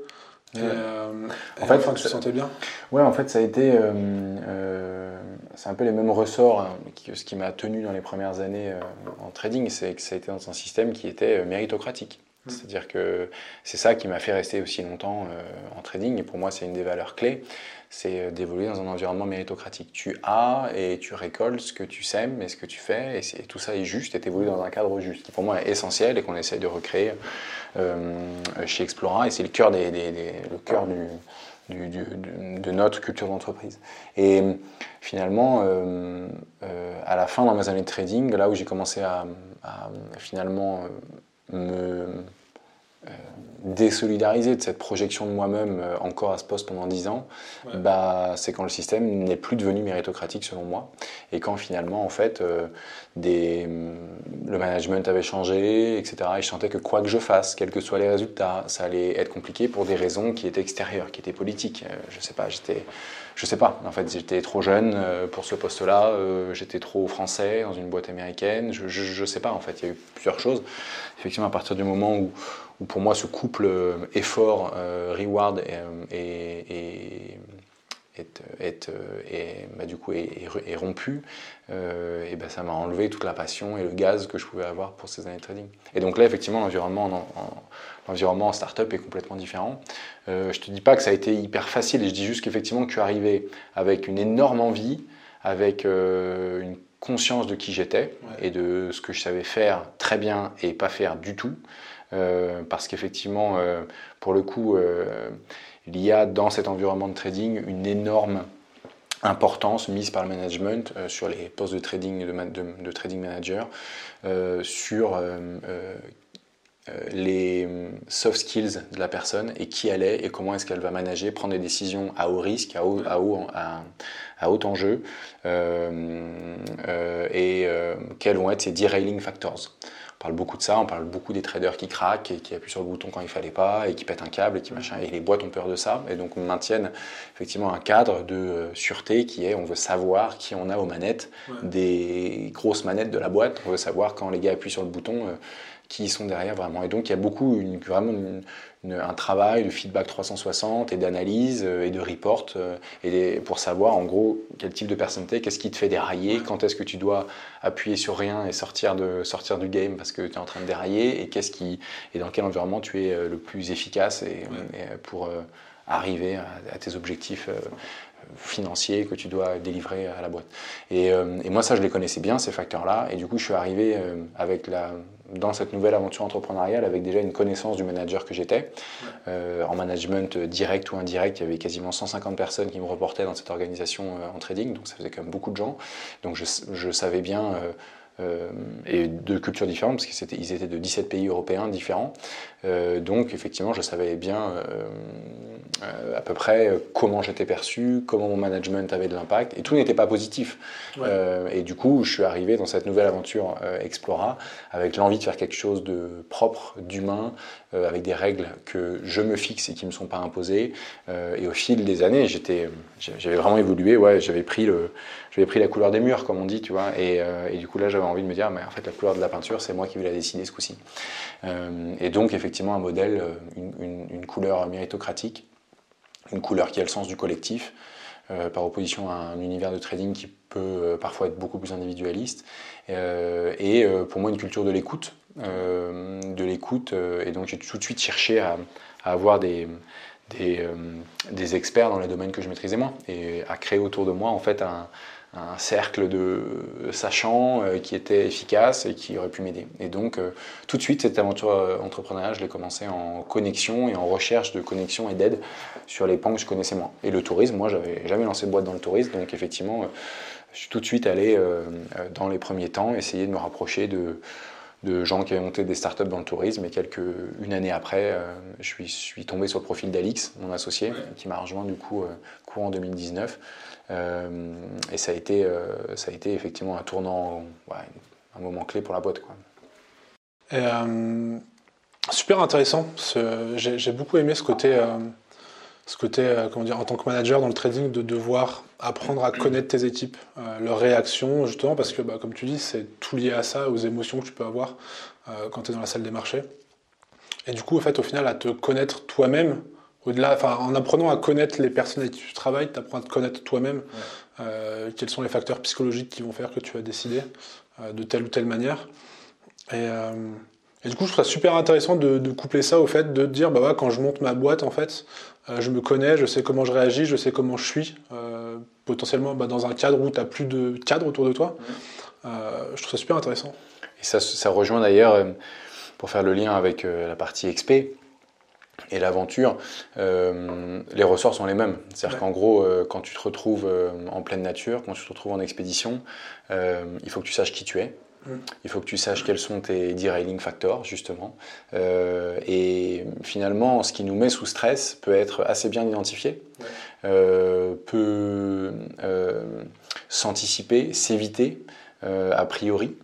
en fait, tu te sentais bien? Ouais, en fait, ça a été. c'est un peu les mêmes ressorts. Hein, ce qui m'a tenu dans les premières années en trading, c'est que ça a été dans un système qui était méritocratique. Mmh. C'est-à-dire que c'est ça qui m'a fait rester aussi longtemps en trading. Et pour moi, c'est une des valeurs clés c'est euh, d'évoluer dans un environnement méritocratique. Tu as et tu récoltes ce que tu sèmes et ce que tu fais, et, tout ça est juste, et évolues dans un cadre juste, qui pour moi est essentiel et qu'on essaye de recréer euh, chez Explora, et c'est le cœur, des, le cœur du, de notre culture d'entreprise. Et finalement, euh, à la fin dans mes années de trading, là où j'ai commencé à, à finalement me désolidariser de cette projection de moi-même euh, encore à ce poste pendant 10 ans, bah, c'est quand le système n'est plus devenu méritocratique selon moi. Et quand finalement, en fait, euh, des, mm, le management avait changé, etc. Et je sentais que quoi que je fasse, quels que soient les résultats, ça allait être compliqué pour des raisons qui étaient extérieures, qui étaient politiques. je sais pas, j'étais je sais pas, en fait, j'étais trop jeune pour ce poste-là, j'étais trop français dans une boîte américaine, je, je, sais pas, en fait, il y a eu plusieurs choses. Effectivement, à partir du moment où, pour moi ce couple euh, effort-reward euh, est, est, bah, du coup est, rompu, euh, et ben ça m'a enlevé toute la passion et le gaz que je pouvais avoir pour ces années de trading. Et donc là, effectivement, l'environnement en, l'environnement en startup est complètement différent. Euh, je te dis pas que ça a été hyper facile, et je dis juste qu'effectivement, tu arrivé avec une énorme envie, avec une conscience de qui j'étais et de ce que je savais faire très bien et pas faire du tout. Euh, parce qu'effectivement, euh, pour le coup, euh, il y a dans cet environnement de trading une énorme importance mise par le management sur les postes de trading de, trading manager, sur les soft skills de la personne et qui elle est et comment est-ce qu'elle va manager, prendre des décisions à haut risque, à haut, à haut, à, haut enjeu et quels vont être ces derailing factors. On parle beaucoup de ça, on parle beaucoup des traders qui craquent et qui appuient sur le bouton quand il fallait pas et qui pètent un câble et qui machin. Et les boîtes ont peur de ça. Et donc on maintient effectivement un cadre de euh, sûreté qui est on veut savoir qui on a aux manettes, des grosses manettes de la boîte. On veut savoir quand les gars appuient sur le bouton. Qui sont derrière vraiment. Et donc il y a beaucoup, une, vraiment un travail de feedback 360 et d'analyse euh, et de report euh, et pour savoir en gros quel type de personne t'es, qu'est-ce qui te fait dérailler, quand est-ce que tu dois appuyer sur rien et sortir, de, sortir du game parce que tu es en train de dérailler et, qu'est-ce qui, et dans quel environnement tu es euh, le plus efficace et, pour arriver à, tes objectifs financiers que tu dois délivrer à la boîte. Et, et, moi, ça, je les connaissais bien, ces facteurs-là. Et du coup, je suis arrivé avec la, dans cette nouvelle aventure entrepreneuriale avec déjà une connaissance du manager que j'étais. Euh, en management direct ou indirect, il y avait quasiment 150 personnes qui me reportaient dans cette organisation euh, en trading, donc ça faisait quand même beaucoup de gens. Donc je, savais bien euh, euh, et de cultures différentes, parce qu'ils étaient, étaient de 17 pays européens différents. Euh, donc effectivement, je savais bien euh, à peu près comment j'étais perçu, comment mon management avait de l'impact, et tout n'était pas positif. et du coup, je suis arrivé dans cette nouvelle aventure Explora avec l'envie de faire quelque chose de propre, d'humain, avec des règles que je me fixe et qui ne me sont pas imposées. et au fil des années, j'avais vraiment évolué, ouais, j'avais pris le j'avais pris la couleur des murs, comme on dit, tu vois. Et, euh, du coup, là, j'avais envie de me dire, mais en fait, la couleur de la peinture, c'est moi qui vais la dessiner ce coup-ci. Euh, et donc, effectivement, un modèle, euh, une, couleur méritocratique, une couleur qui a le sens du collectif, par opposition à un univers de trading qui peut parfois être beaucoup plus individualiste. et pour moi, une culture de l'écoute. de l'écoute. et donc, j'ai tout de suite cherché à, avoir des des, des, experts dans les domaines que je maîtrisais moins et à créer autour de moi en fait un, un cercle de sachants euh, qui était efficace et qui aurait pu m'aider. Et donc, euh, tout de suite, cette aventure euh, entrepreneuriale, je l'ai commencé en connexion et en recherche de connexion et d'aide sur les pans que je connaissais moins. Et le tourisme, moi, j'avais jamais lancé de boîte dans le tourisme, donc effectivement, je suis tout de suite allé, dans les premiers temps, essayer de me rapprocher de de gens qui avaient monté des startups dans le tourisme. Et quelques, une année après, euh, je, suis, suis, tombé sur le profil d'Alix, mon associé, qui m'a rejoint du coup euh, courant 2019. Euh, et ça a, été, ça a été effectivement un tournant, un moment clé pour la boîte. Quoi. super intéressant. J'ai beaucoup aimé ce côté ce côté, comment dire, en tant que manager dans le trading, de devoir apprendre à connaître tes équipes, euh, leurs réactions, justement, parce que, bah, comme tu dis, c'est tout lié à ça, aux émotions que tu peux avoir euh, quand tu es dans la salle des marchés. Et du coup, fait, au final, à te connaître toi-même, au-delà, en apprenant à connaître les personnes avec qui tu travailles, tu apprends à te connaître toi-même, euh, quels sont les facteurs psychologiques qui vont faire que tu vas décider de telle ou telle manière. Et, et, du coup, je trouve ça super intéressant de, coupler ça au fait de dire, bah quand je monte ma boîte, en fait, je me connais, je sais comment je réagis, je sais comment je suis potentiellement bah, dans un cadre où tu n'as plus de cadre autour de toi. Euh, je trouve ça super intéressant. Et ça, ça rejoint d'ailleurs, euh, pour faire le lien avec euh, la partie XP, et l'aventure, les ressorts sont les mêmes. C'est-à-dire qu'en gros, quand tu te retrouves en pleine nature, quand tu te retrouves en expédition, il faut que tu saches qui tu es. Mm. Il faut que tu saches quels sont tes derailing factors, justement. et finalement, ce qui nous met sous stress peut être assez bien identifié. Euh, peut euh, s'anticiper, s'éviter euh, a priori.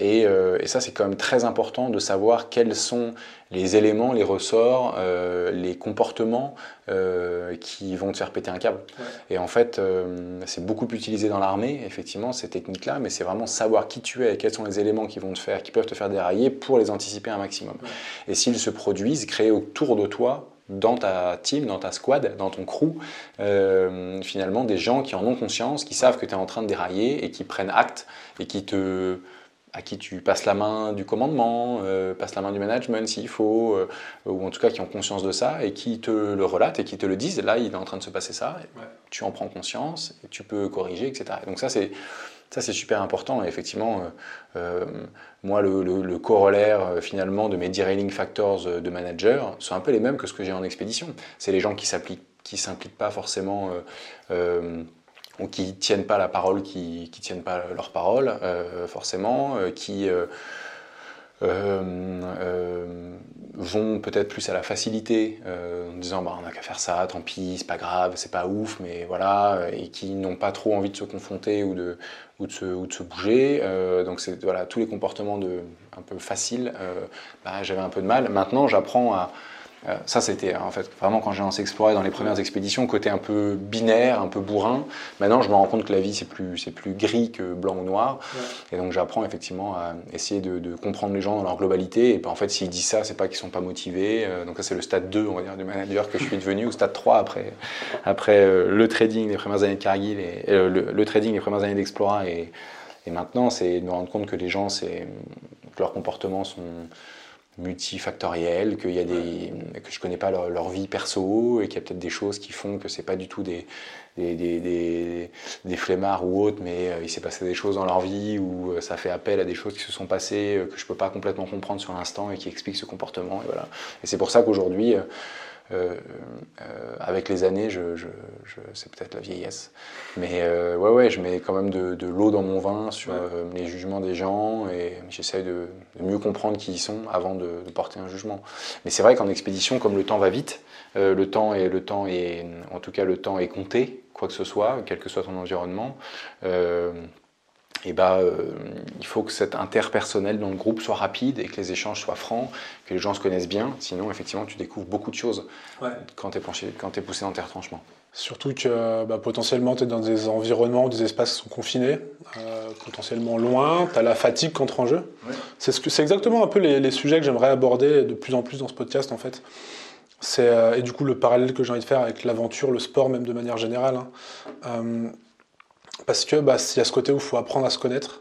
Et, ça, c'est quand même très important de savoir quels sont les éléments, les ressorts, les comportements qui vont te faire péter un câble. Et en fait, c'est beaucoup utilisé dans l'armée, effectivement, ces techniques-là, mais c'est vraiment savoir qui tu es et quels sont les éléments qui vont te faire, qui peuvent te faire dérailler pour les anticiper un maximum. Et s'ils se produisent, créer autour de toi dans ta team, dans ta squad, dans ton crew, euh, finalement des gens qui en ont conscience, qui savent que tu es en train de dérailler et qui prennent acte et qui te, à qui tu passes la main du commandement, euh, passes la main du management s'il faut, euh, ou en tout cas qui ont conscience de ça et qui te le relatent et qui te le disent. Là, il est en train de se passer ça, tu en prends conscience, et tu peux corriger, etc. donc ça, c'est ça, c'est super important. Et effectivement, moi, le, corollaire euh, finalement de mes derailing factors euh, de manager sont un peu les mêmes que ce que j'ai en expédition. C'est les gens qui s'appliquent, qui s'impliquent pas forcément euh, ou qui tiennent pas la parole, qui, qui tiennent pas leur parole forcément, qui vont peut-être plus à la facilité, en disant bah, on n'a qu'à faire ça, tant pis, c'est pas grave, c'est pas ouf, mais voilà, et qui n'ont pas trop envie de se confronter ou de, ou de se, ou de se bouger. Euh, donc c'est voilà, tous les comportements de, un peu faciles, euh, bah, j'avais un peu de mal. Maintenant, j'apprends à, euh, ça, c'était en fait vraiment quand j'ai lancé Explorer dans les premières expéditions, côté un peu binaire, un peu bourrin. Maintenant, je me rends compte que la vie, c'est plus, c'est plus gris que blanc ou noir. Et donc, j'apprends effectivement à essayer de, comprendre les gens dans leur globalité. Et ben, en fait, s'ils disent ça, c'est pas qu'ils sont pas motivés. Euh, donc, ça, c'est le stade 2, on va dire, du manager que je suis devenu, ou stade 3 après, après euh, le trading, les premières années de Cargill, et, le, trading, les premières années d'Explora. Et, et maintenant, c'est de me rendre compte que les gens, c'est, que leurs comportements sont multifactoriel, qu'il y a des, que je connais pas leur, vie perso et qu'il y a peut-être des choses qui font que c'est pas du tout des, des, des, des, flemmards ou autres, mais euh, il s'est passé des choses dans leur vie ou euh, ça fait appel à des choses qui se sont passées euh, que je peux pas complètement comprendre sur l'instant et qui expliquent ce comportement. Et, voilà. et c'est pour ça qu'aujourd'hui, euh, euh, avec les années, je, c'est peut-être la vieillesse. Mais euh, ouais, ouais, je mets quand même de, l'eau dans mon vin sur les jugements des gens et j'essaie de, mieux comprendre qui ils sont avant de, porter un jugement. Mais c'est vrai qu'en expédition, comme le temps va vite, le temps est, le temps est, en tout cas, le temps est compté, quoi que ce soit, quel que soit ton environnement et bah, euh, il faut que cet interpersonnel dans le groupe soit rapide et que les échanges soient francs, que les gens se connaissent bien. Sinon, effectivement, tu découvres beaucoup de choses quand tu es, es, poussé dans tes retranchements. Surtout que bah, potentiellement, tu es dans des environnements où des espaces sont confinés, euh, potentiellement loin, tu as la fatigue qui entre en jeu. C'est ce exactement un peu les, sujets que j'aimerais aborder de plus en plus dans ce podcast, en fait. Euh, et du coup, le parallèle que j'ai envie de faire avec l'aventure, le sport, même de manière générale. Hein. Parce que bah, il y a ce côté où il faut apprendre à se connaître.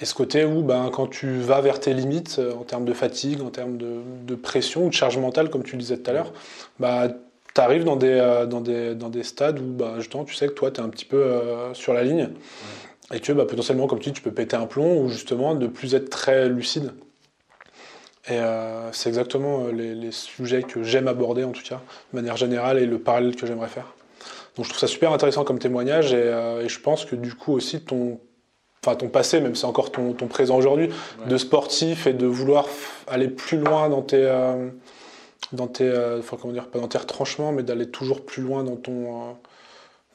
Et ce côté où, ben, quand tu vas vers tes limites, euh, en termes de fatigue, en termes de, pression ou de charge mentale, comme tu le disais tout à l'heure, bah, tu arrives dans des, euh, dans, des, dans des stades où bah, justement, tu sais que toi, tu es un petit peu euh, sur la ligne. Et que bah, potentiellement, comme tu dis, tu peux péter un plomb ou justement ne plus être très lucide. Et c'est exactement les, les, sujets que j'aime aborder, en tout cas, de manière générale, et le parallèle que j'aimerais faire. Donc je trouve ça super intéressant comme témoignage et, euh, je pense que du coup aussi ton enfin ton passé, même si c'est encore ton, ton présent aujourd'hui, de sportif et de vouloir aller plus loin dans tes, euh, dans tes, euh, enfin, comment dire, pas dans tes retranchements, mais d'aller toujours plus loin dans ton, euh,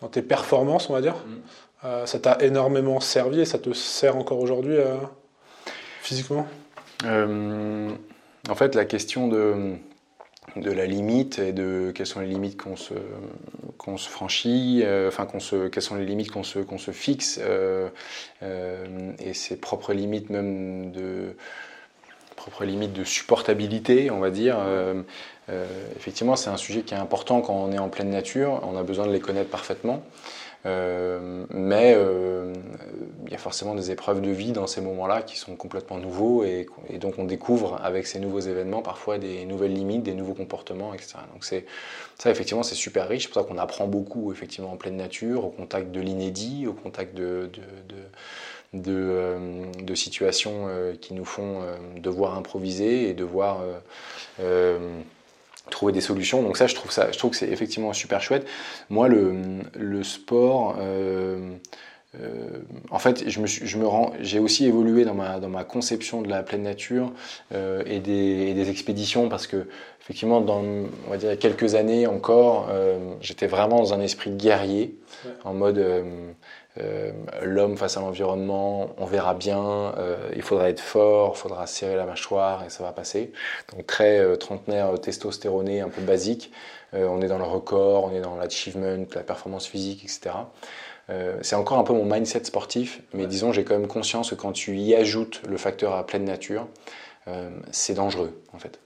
dans tes performances, on va dire. Mm. ça t'a énormément servi et ça te sert encore aujourd'hui physiquement? en fait, la question de de la limite et de quelles sont les limites qu'on se, franchit, euh, qu'on se, quelles sont les limites qu'on se, qu'on se fixe euh, euh, et ses propres limites même de propres limites de supportabilité, on va dire. effectivement, c'est un sujet qui est important quand on est en pleine nature. On a besoin de les connaître parfaitement. Euh, mais euh, il y a forcément des épreuves de vie dans ces moments-là qui sont complètement nouveaux et, donc on découvre avec ces nouveaux événements parfois des nouvelles limites, des nouveaux comportements, etc. Donc c'est ça effectivement c'est super riche, c'est pour ça qu'on apprend beaucoup effectivement en pleine nature, au contact de l'inédit, au contact de, euh, de situations qui nous font devoir improviser et devoir trouver des solutions. Donc ça, je trouve, ça, je trouve que c'est effectivement super chouette. Moi, le, le sport, euh, euh, en fait, je me, je me rends, j'ai aussi évolué dans ma, dans ma conception de la pleine nature euh, et, des, et, des, expéditions parce que, effectivement, dans on va dire, il y a quelques années encore, j'étais vraiment dans un esprit guerrier, en mode euh, l'homme face à l'environnement, on verra bien, euh, il faudra être fort, il faudra serrer la mâchoire et ça va passer. Donc très euh, trentenaire testostéroné, un peu basique. on est dans le record, on est dans l'achievement, la performance physique, etc. c'est encore un peu mon mindset sportif, mais disons j'ai quand même conscience que quand tu y ajoutes le facteur à pleine nature, c'est dangereux en fait.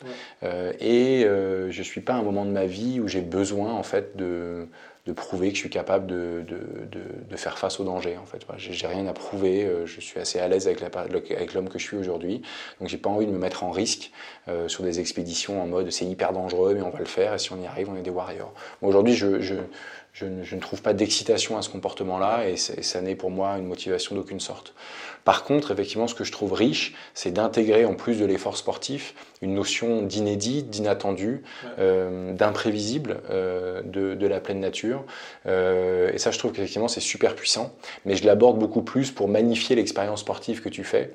et je ne suis pas à un moment de ma vie où j'ai besoin en fait de, de prouver que je suis capable de, de, faire face au danger. En fait, j'ai rien à prouver. Euh, je suis assez à l'aise avec, avec l'homme que je suis aujourd'hui. Donc, j'ai pas envie de me mettre en risque euh, sur des expéditions en mode c'est hyper dangereux, mais on va le faire. Et si on y arrive, on est des warriors. Aujourd'hui, je, je, ne trouve pas d'excitation à ce comportement-là, et ça n'est pour moi une motivation d'aucune sorte. Par contre, effectivement, ce que je trouve riche, c'est d'intégrer en plus de l'effort sportif une notion d'inédit, d'inattendu, euh, d'imprévisible euh, de, la pleine nature. Euh, et ça, je trouve qu'effectivement, c'est super puissant. Mais je l'aborde beaucoup plus pour magnifier l'expérience sportive que tu fais,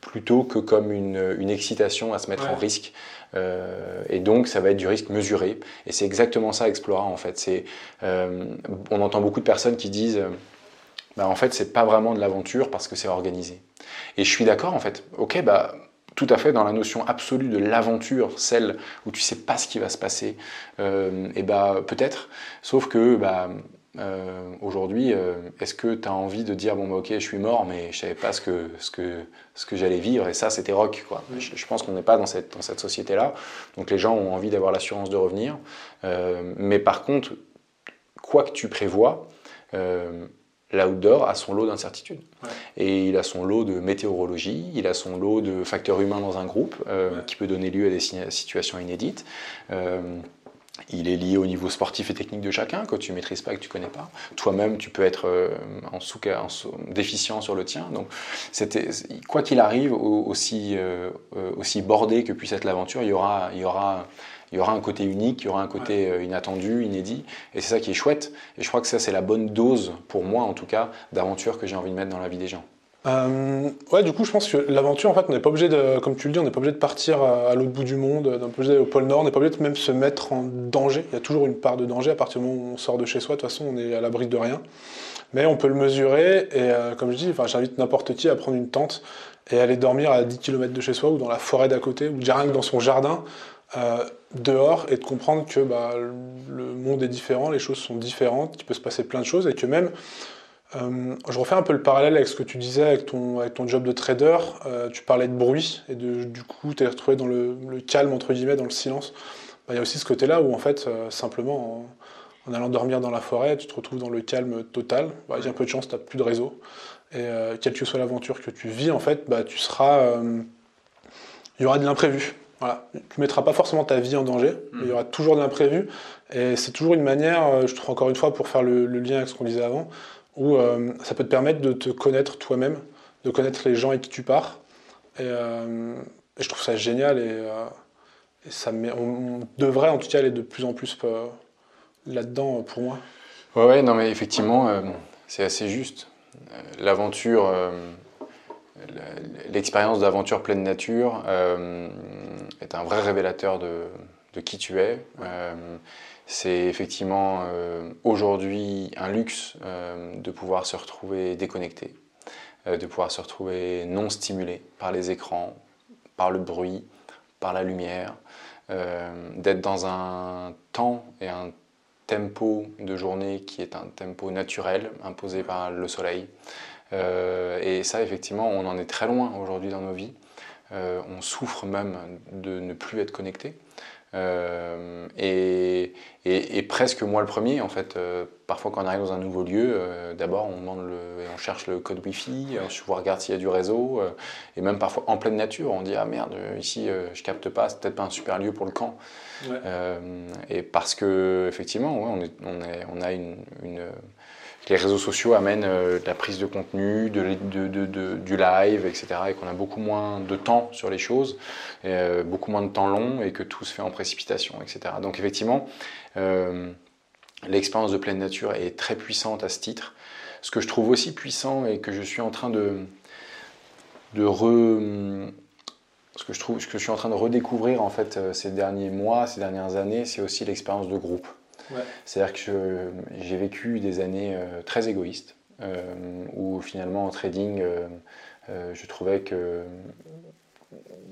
plutôt que comme une, excitation à se mettre en risque. Et donc, ça va être du risque mesuré. Et c'est exactement ça, Explora, en fait. C'est, on entend beaucoup de personnes qui disent bah, en fait, c'est pas vraiment de l'aventure parce que c'est organisé. Et je suis d'accord, en fait. Ok, bah, tout à fait dans la notion absolue de l'aventure, celle où tu sais pas ce qui va se passer, euh, et bah peut-être, sauf que bah, euh, aujourd'hui, euh, est-ce que tu as envie de dire bon bah, ok je suis mort mais je savais pas ce que, ce que, ce que j'allais vivre et ça c'était rock quoi. Je, pense qu'on n'est pas dans cette, dans cette société là, donc les gens ont envie d'avoir l'assurance de revenir, mais par contre quoi que tu prévois, L'outdoor a son lot d'incertitudes. Et il a son lot de météorologie, il a son lot de facteurs humains dans un groupe euh, qui peut donner lieu à des situations inédites. Euh, il est lié au niveau sportif et technique de chacun, que tu maîtrises pas, que tu connais pas. Toi-même, tu peux être euh, en, sous, déficient sur le tien. Donc, quoi qu'il arrive, aussi, aussi bordé que puisse être l'aventure, il y aura, il y aura il y aura un côté unique, il y aura un côté euh, inattendu, inédit. Et c'est ça qui est chouette. Et je crois que ça, c'est la bonne dose, pour moi en tout cas, d'aventure que j'ai envie de mettre dans la vie des gens. Euh, ouais, du coup, je pense que l'aventure, en fait, on n'est pas obligé de, comme tu le dis, on n'est pas obligé de partir à, l'autre bout du monde, on n'est pas obligé d'aller au pôle Nord, on n'est pas obligé de même se mettre en danger. Il y a toujours une part de danger à partir du moment où on sort de chez soi. De toute façon, on est à l'abri de rien. Mais on peut le mesurer. Et euh, comme je dis, j'invite n'importe qui à prendre une tente et aller dormir à 10 km de chez soi ou dans la forêt d'à côté ou rien que dans son jardin. Euh, dehors et de comprendre que bah, le monde est différent, les choses sont différentes, qu'il peut se passer plein de choses et que même, euh, je refais un peu le parallèle avec ce que tu disais avec ton, avec ton job de trader, euh, tu parlais de bruit et du coup tu es retrouvé dans le, calme, entre guillemets, dans le silence. Bah, il y a aussi ce côté-là où en fait, simplement, en, allant dormir dans la forêt, tu te retrouves dans le calme total. Bah, il y a un peu de chance, tu n'as plus de réseau. Et quelle que soit l'aventure que tu vis, en fait, bah, tu seras... il y aura de l'imprévu. Voilà. Tu ne mettras pas forcément ta vie en danger, mais il y aura toujours de l'imprévu. Et c'est toujours une manière, euh, je trouve encore une fois, pour faire le, lien avec ce qu'on disait avant, où euh, ça peut te permettre de te connaître toi-même, de connaître les gens avec qui tu pars. Et, euh, je trouve ça génial et, ça on, devrait en tout cas aller de plus en plus là-dedans pour moi. Ouais, ouais, non, mais effectivement, c'est assez juste. l'aventure, l'expérience d'aventure pleine nature est un vrai révélateur de, de qui tu es. C'est effectivement aujourd'hui un luxe de pouvoir se retrouver déconnecté, de pouvoir se retrouver non stimulé par les écrans, par le bruit, par la lumière, d'être dans un temps et un tempo de journée qui est un tempo naturel imposé par le soleil. Euh, et ça, effectivement, on en est très loin aujourd'hui dans nos vies. Euh, on souffre même de ne plus être connecté. Euh, et, presque moi le premier, en fait. parfois, quand on arrive dans un nouveau lieu, d'abord on, demande le, on cherche le code Wi-Fi, on regarde s'il y a du réseau, et même parfois en pleine nature, on dit Ah merde, ici je capte pas, c'est peut-être pas un super lieu pour le camp. et parce que, effectivement, on, est, on, est, on, a une les réseaux sociaux amènent euh, la prise de contenu, de, du live, etc. Et qu'on a beaucoup moins de temps sur les choses, euh, beaucoup moins de temps long et que tout se fait en précipitation, etc. Donc effectivement, euh, l'expérience de pleine nature est très puissante à ce titre. Ce que je trouve aussi puissant et que je suis en train de, de que je suis en train de redécouvrir en fait ces derniers mois, ces dernières années, c'est aussi l'expérience de groupe. C'est-à-dire que j'ai vécu des années euh, très égoïstes, euh, où finalement en trading, euh, je trouvais que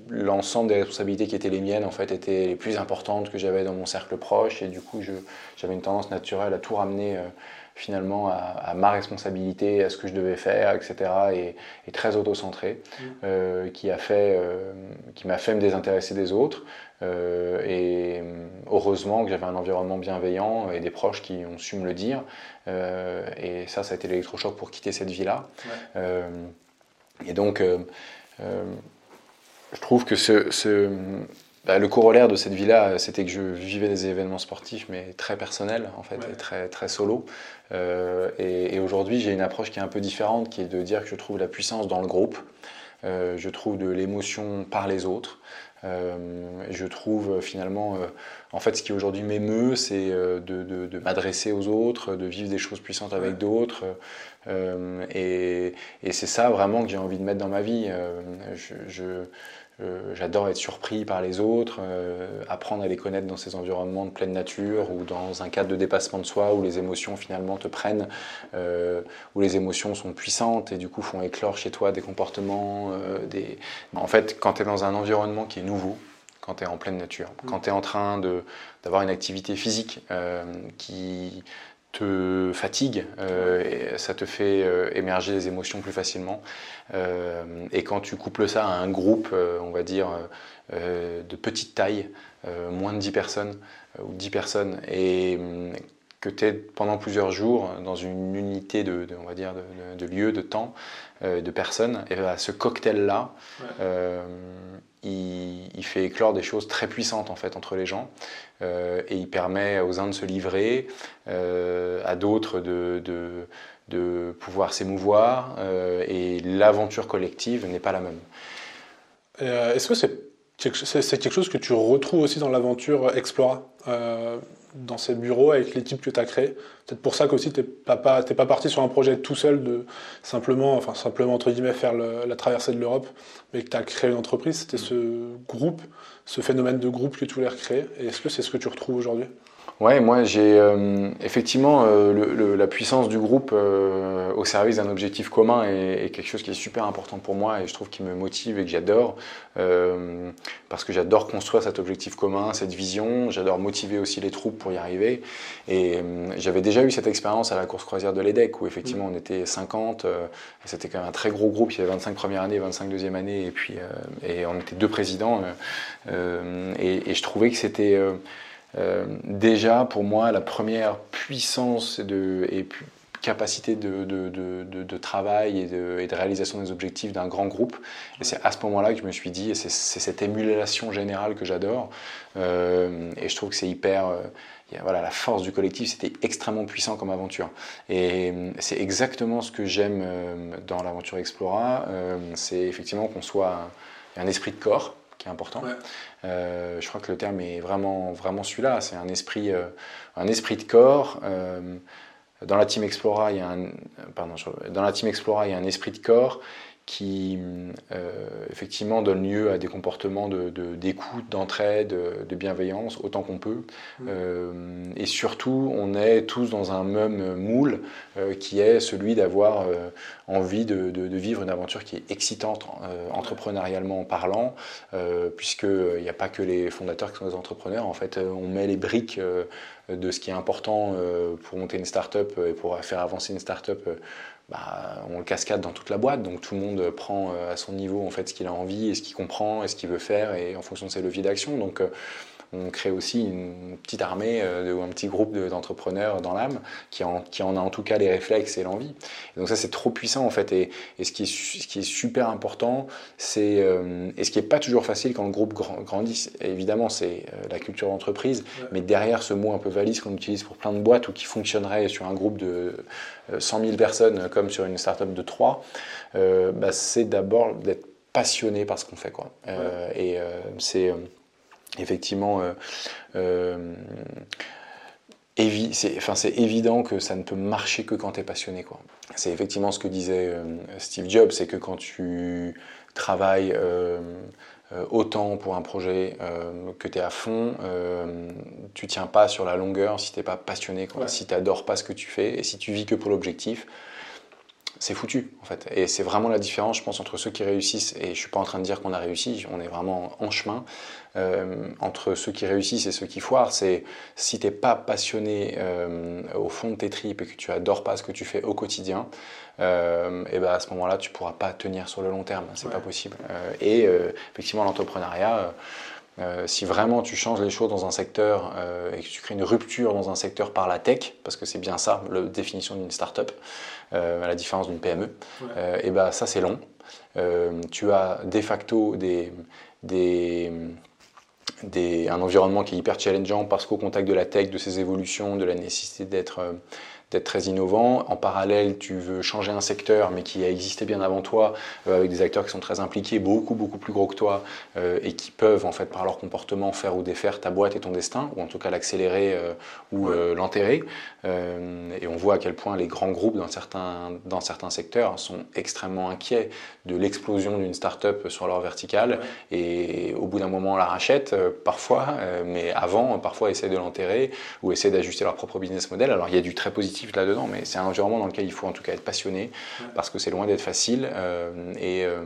l'ensemble des responsabilités qui étaient les miennes en fait étaient les plus importantes que j'avais dans mon cercle proche. Et du coup j'avais une tendance naturelle à tout ramener finalement à, ma responsabilité, à ce que je devais faire, etc. et, très auto-centré, mmh. qui a fait, qui m'a fait me désintéresser des autres, euh, et euh, heureusement que j'avais un environnement bienveillant et des proches qui ont su me le dire. Euh, et ça, ça a été l'électrochoc pour quitter cette vie-là. et donc, je trouve que ce, bah, le corollaire de cette vie-là, c'était que je vivais des événements sportifs, mais très personnels, en fait, et très, très solo. et, et aujourd'hui, j'ai une approche qui est un peu différente, qui est de dire que je trouve la puissance dans le groupe. je trouve de l'émotion par les autres. Euh, je trouve euh, finalement, euh, en fait, ce qui aujourd'hui m'émeut, c'est de, m'adresser aux autres, de vivre des choses puissantes avec d'autres. et, c'est ça vraiment que j'ai envie de mettre dans ma vie. je euh, j'adore être surpris par les autres, euh, apprendre à les connaître dans ces environnements de pleine nature ou dans un cadre de dépassement de soi où les émotions finalement te prennent, euh, où les émotions sont puissantes et du coup font éclore chez toi des comportements. des... En fait, quand tu es dans un environnement qui est nouveau, quand tu es en pleine nature, mmh. quand tu es en train d'avoir une activité physique qui te fatigue, euh, ça te fait euh, émerger les émotions plus facilement. Euh, et quand tu couples ça à un groupe, on va dire, de petite taille, moins de 10 personnes ou 10 personnes, et que tu es pendant plusieurs jours dans une unité de, on va dire, de, lieu, de temps, de personnes, et ce cocktail-là, il, il, fait éclore des choses très puissantes en fait entre les gens. Euh, et il permet aux uns de se livrer, euh, à d'autres de, de, pouvoir s'émouvoir, euh, et l'aventure collective n'est pas la même. Est-ce que c'est c'est quelque chose que tu retrouves aussi dans l'aventure Explora, dans ces bureaux avec l'équipe que tu as créée. Peut-être pour ça qu'aussi tu n'es pas, pas, pas, parti sur un projet tout seul de simplement, enfin simplement entre guillemets faire la traversée de l'Europe, mais que tu as créé une entreprise. C'était ce groupe ce phénomène de groupe que tu voulais recréer Et est-ce que c'est ce que tu retrouves aujourd'hui? Ouais, moi j'ai euh, effectivement euh, la puissance du groupe euh, au service d'un objectif commun est, quelque chose qui est super important pour moi et je trouve qu'il me motive et que j'adore parce que j'adore construire cet objectif commun, cette vision. J'adore motiver aussi les troupes pour y arriver. Et j'avais déjà eu cette expérience à la course croisière de l'EDEC où effectivement on était 50 c'était quand même un très gros groupe. Il y avait 25 premières années, 25 deuxième année et puis et on était deux présidents et, et je trouvais que c'était euh, déjà, pour moi, la première puissance et capacité de, travail et, et de, réalisation des objectifs d'un grand groupe. Et c'est à ce moment-là que je me suis dit, et c'est cette émulation générale que j'adore. Euh, et je trouve que c'est hyper... Euh, voilà, la force du collectif, c'était extrêmement puissant comme aventure. Et c'est exactement ce que j'aime dans l'aventure Explora. c'est effectivement qu'on soit un esprit de corps, important. Euh, je crois que le terme est vraiment, vraiment celui-là. C'est un esprit, euh, un esprit de corps, euh, dans la team Explora, il y a un, pardon, dans la team Explora, il y a un esprit de corps qui euh, effectivement donne lieu à des comportements d'écoute, de, d'entraide, de, bienveillance, autant qu'on peut. Mmh. Euh, et surtout, on est tous dans un même moule euh, qui est celui d'avoir envie de, vivre une aventure qui est excitante entrepreneurialement parlant, puisqu'il n'y a pas que les fondateurs qui sont des entrepreneurs. En fait, on met les briques de ce qui est important pour monter une start-up et pour faire avancer une start-up bah, on le cascade dans toute la boîte, donc tout le monde prend euh, à son niveau en fait ce qu'il a envie et ce qu'il comprend et ce qu'il veut faire et en fonction de ses leviers d'action. Euh, on crée aussi une petite armée euh, ou un petit groupe d'entrepreneurs dans l'âme qui en, qui en a en tout cas les réflexes et l'envie. Donc ça c'est trop puissant en fait et, ce, qui est, ce qui est super important c'est euh, et ce qui n'est pas toujours facile quand le groupe grandit évidemment c'est euh, la culture d'entreprise mais derrière ce mot un peu valise qu'on utilise pour plein de boîtes ou qui fonctionnerait sur un groupe de 100 000 personnes comme sur une startup de 3 bah, c'est d'abord d'être passionné par ce qu'on fait quoi. et c'est effectivement, euh, euh, c'est évident que ça ne peut marcher que quand tu es passionné. C'est effectivement ce que disait euh, Steve Jobs, c'est que quand tu travailles autant pour un projet que tu es à fond, tu tiens pas sur la longueur si tu n'es pas passionné, si tu n'adores pas ce que tu fais et si tu vis que pour l'objectif c'est foutu en fait. Et c'est vraiment la différence, je pense, entre ceux qui réussissent, et je suis pas en train de dire qu'on a réussi, on est vraiment en chemin, euh, entre ceux qui réussissent et ceux qui foirent, c'est si tu n'es pas passionné euh, au fond de tes tripes et que tu adores pas ce que tu fais au quotidien, euh, et ben à ce moment-là, tu pourras pas tenir sur le long terme, c'est pas possible. et effectivement, l'entrepreneuriat, euh, si vraiment tu changes les choses dans un secteur euh, et que tu crées une rupture dans un secteur par la tech, parce que c'est bien ça la définition d'une startup, euh, à la différence d'une PME, et ben ça c'est long. tu as de facto des, des, des, un environnement qui est hyper challengeant parce qu'au contact de la tech, de ses évolutions, de la nécessité d'être d'être très innovant. En parallèle, tu veux changer un secteur, mais qui a existé bien avant toi, euh, avec des acteurs qui sont très impliqués, beaucoup, beaucoup plus gros que toi, euh, et qui peuvent, en fait, par leur comportement, faire ou défaire ta boîte et ton destin, ou en tout cas l'accélérer euh, ou l'enterrer. et on voit à quel point les grands groupes dans certains, dans certains secteurs sont extrêmement inquiets de l'explosion d'une start-up sur leur verticale, et au bout d'un moment, on la rachète, parfois, mais avant, parfois, essaient de l'enterrer, ou essaient d'ajuster leur propre business model. Alors, il y a du très positif là-dedans, mais c'est un environnement dans lequel il faut en tout cas être passionné, parce que c'est loin d'être facile. Euh, et, euh,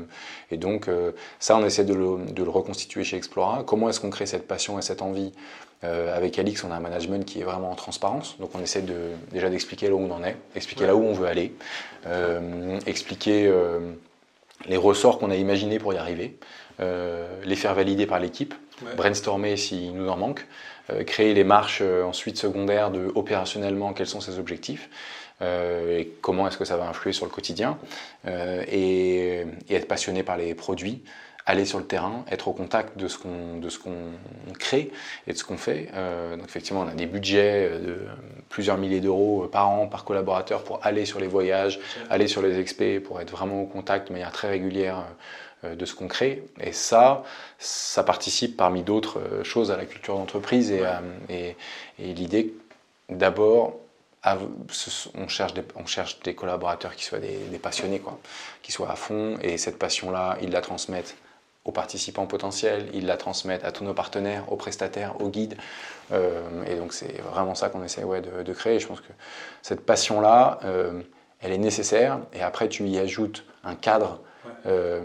et, donc, euh, ça, on essaie de le, de le reconstituer chez Explora. Comment est-ce qu'on crée cette passion et cette envie avec Alix, on a un management qui est vraiment en transparence, donc on essaie de, déjà d'expliquer là où on en est, expliquer là où on veut aller, expliquer les ressorts qu'on a imaginés pour y arriver, les faire valider par l'équipe, brainstormer s'il nous en manque, créer les marches euh, ensuite secondaires de opérationnellement quels sont ses objectifs. Euh, et comment est-ce que ça va influer sur le quotidien et, être passionné par les produits, aller sur le terrain, être au contact de ce qu'on de ce qu'on crée et de ce qu'on fait. donc effectivement, on a des budgets de plusieurs milliers d'euros par an par collaborateur pour aller sur les voyages, aller sur les expés, pour être vraiment au contact de manière très régulière euh, de ce qu'on crée. Et ça, ça participe parmi d'autres euh, choses à la culture d'entreprise et, et, l'idée d'abord on cherche, des, on cherche des collaborateurs qui soient des, passionnés, quoi, qui soient à fond, et cette passion-là, ils la transmettent aux participants potentiels, ils la transmettent à tous nos partenaires, aux prestataires, aux guides. Euh, et donc c'est vraiment ça qu'on essaie ouais, de, créer. Je pense que cette passion-là, elle est nécessaire, et après tu y ajoutes un cadre euh,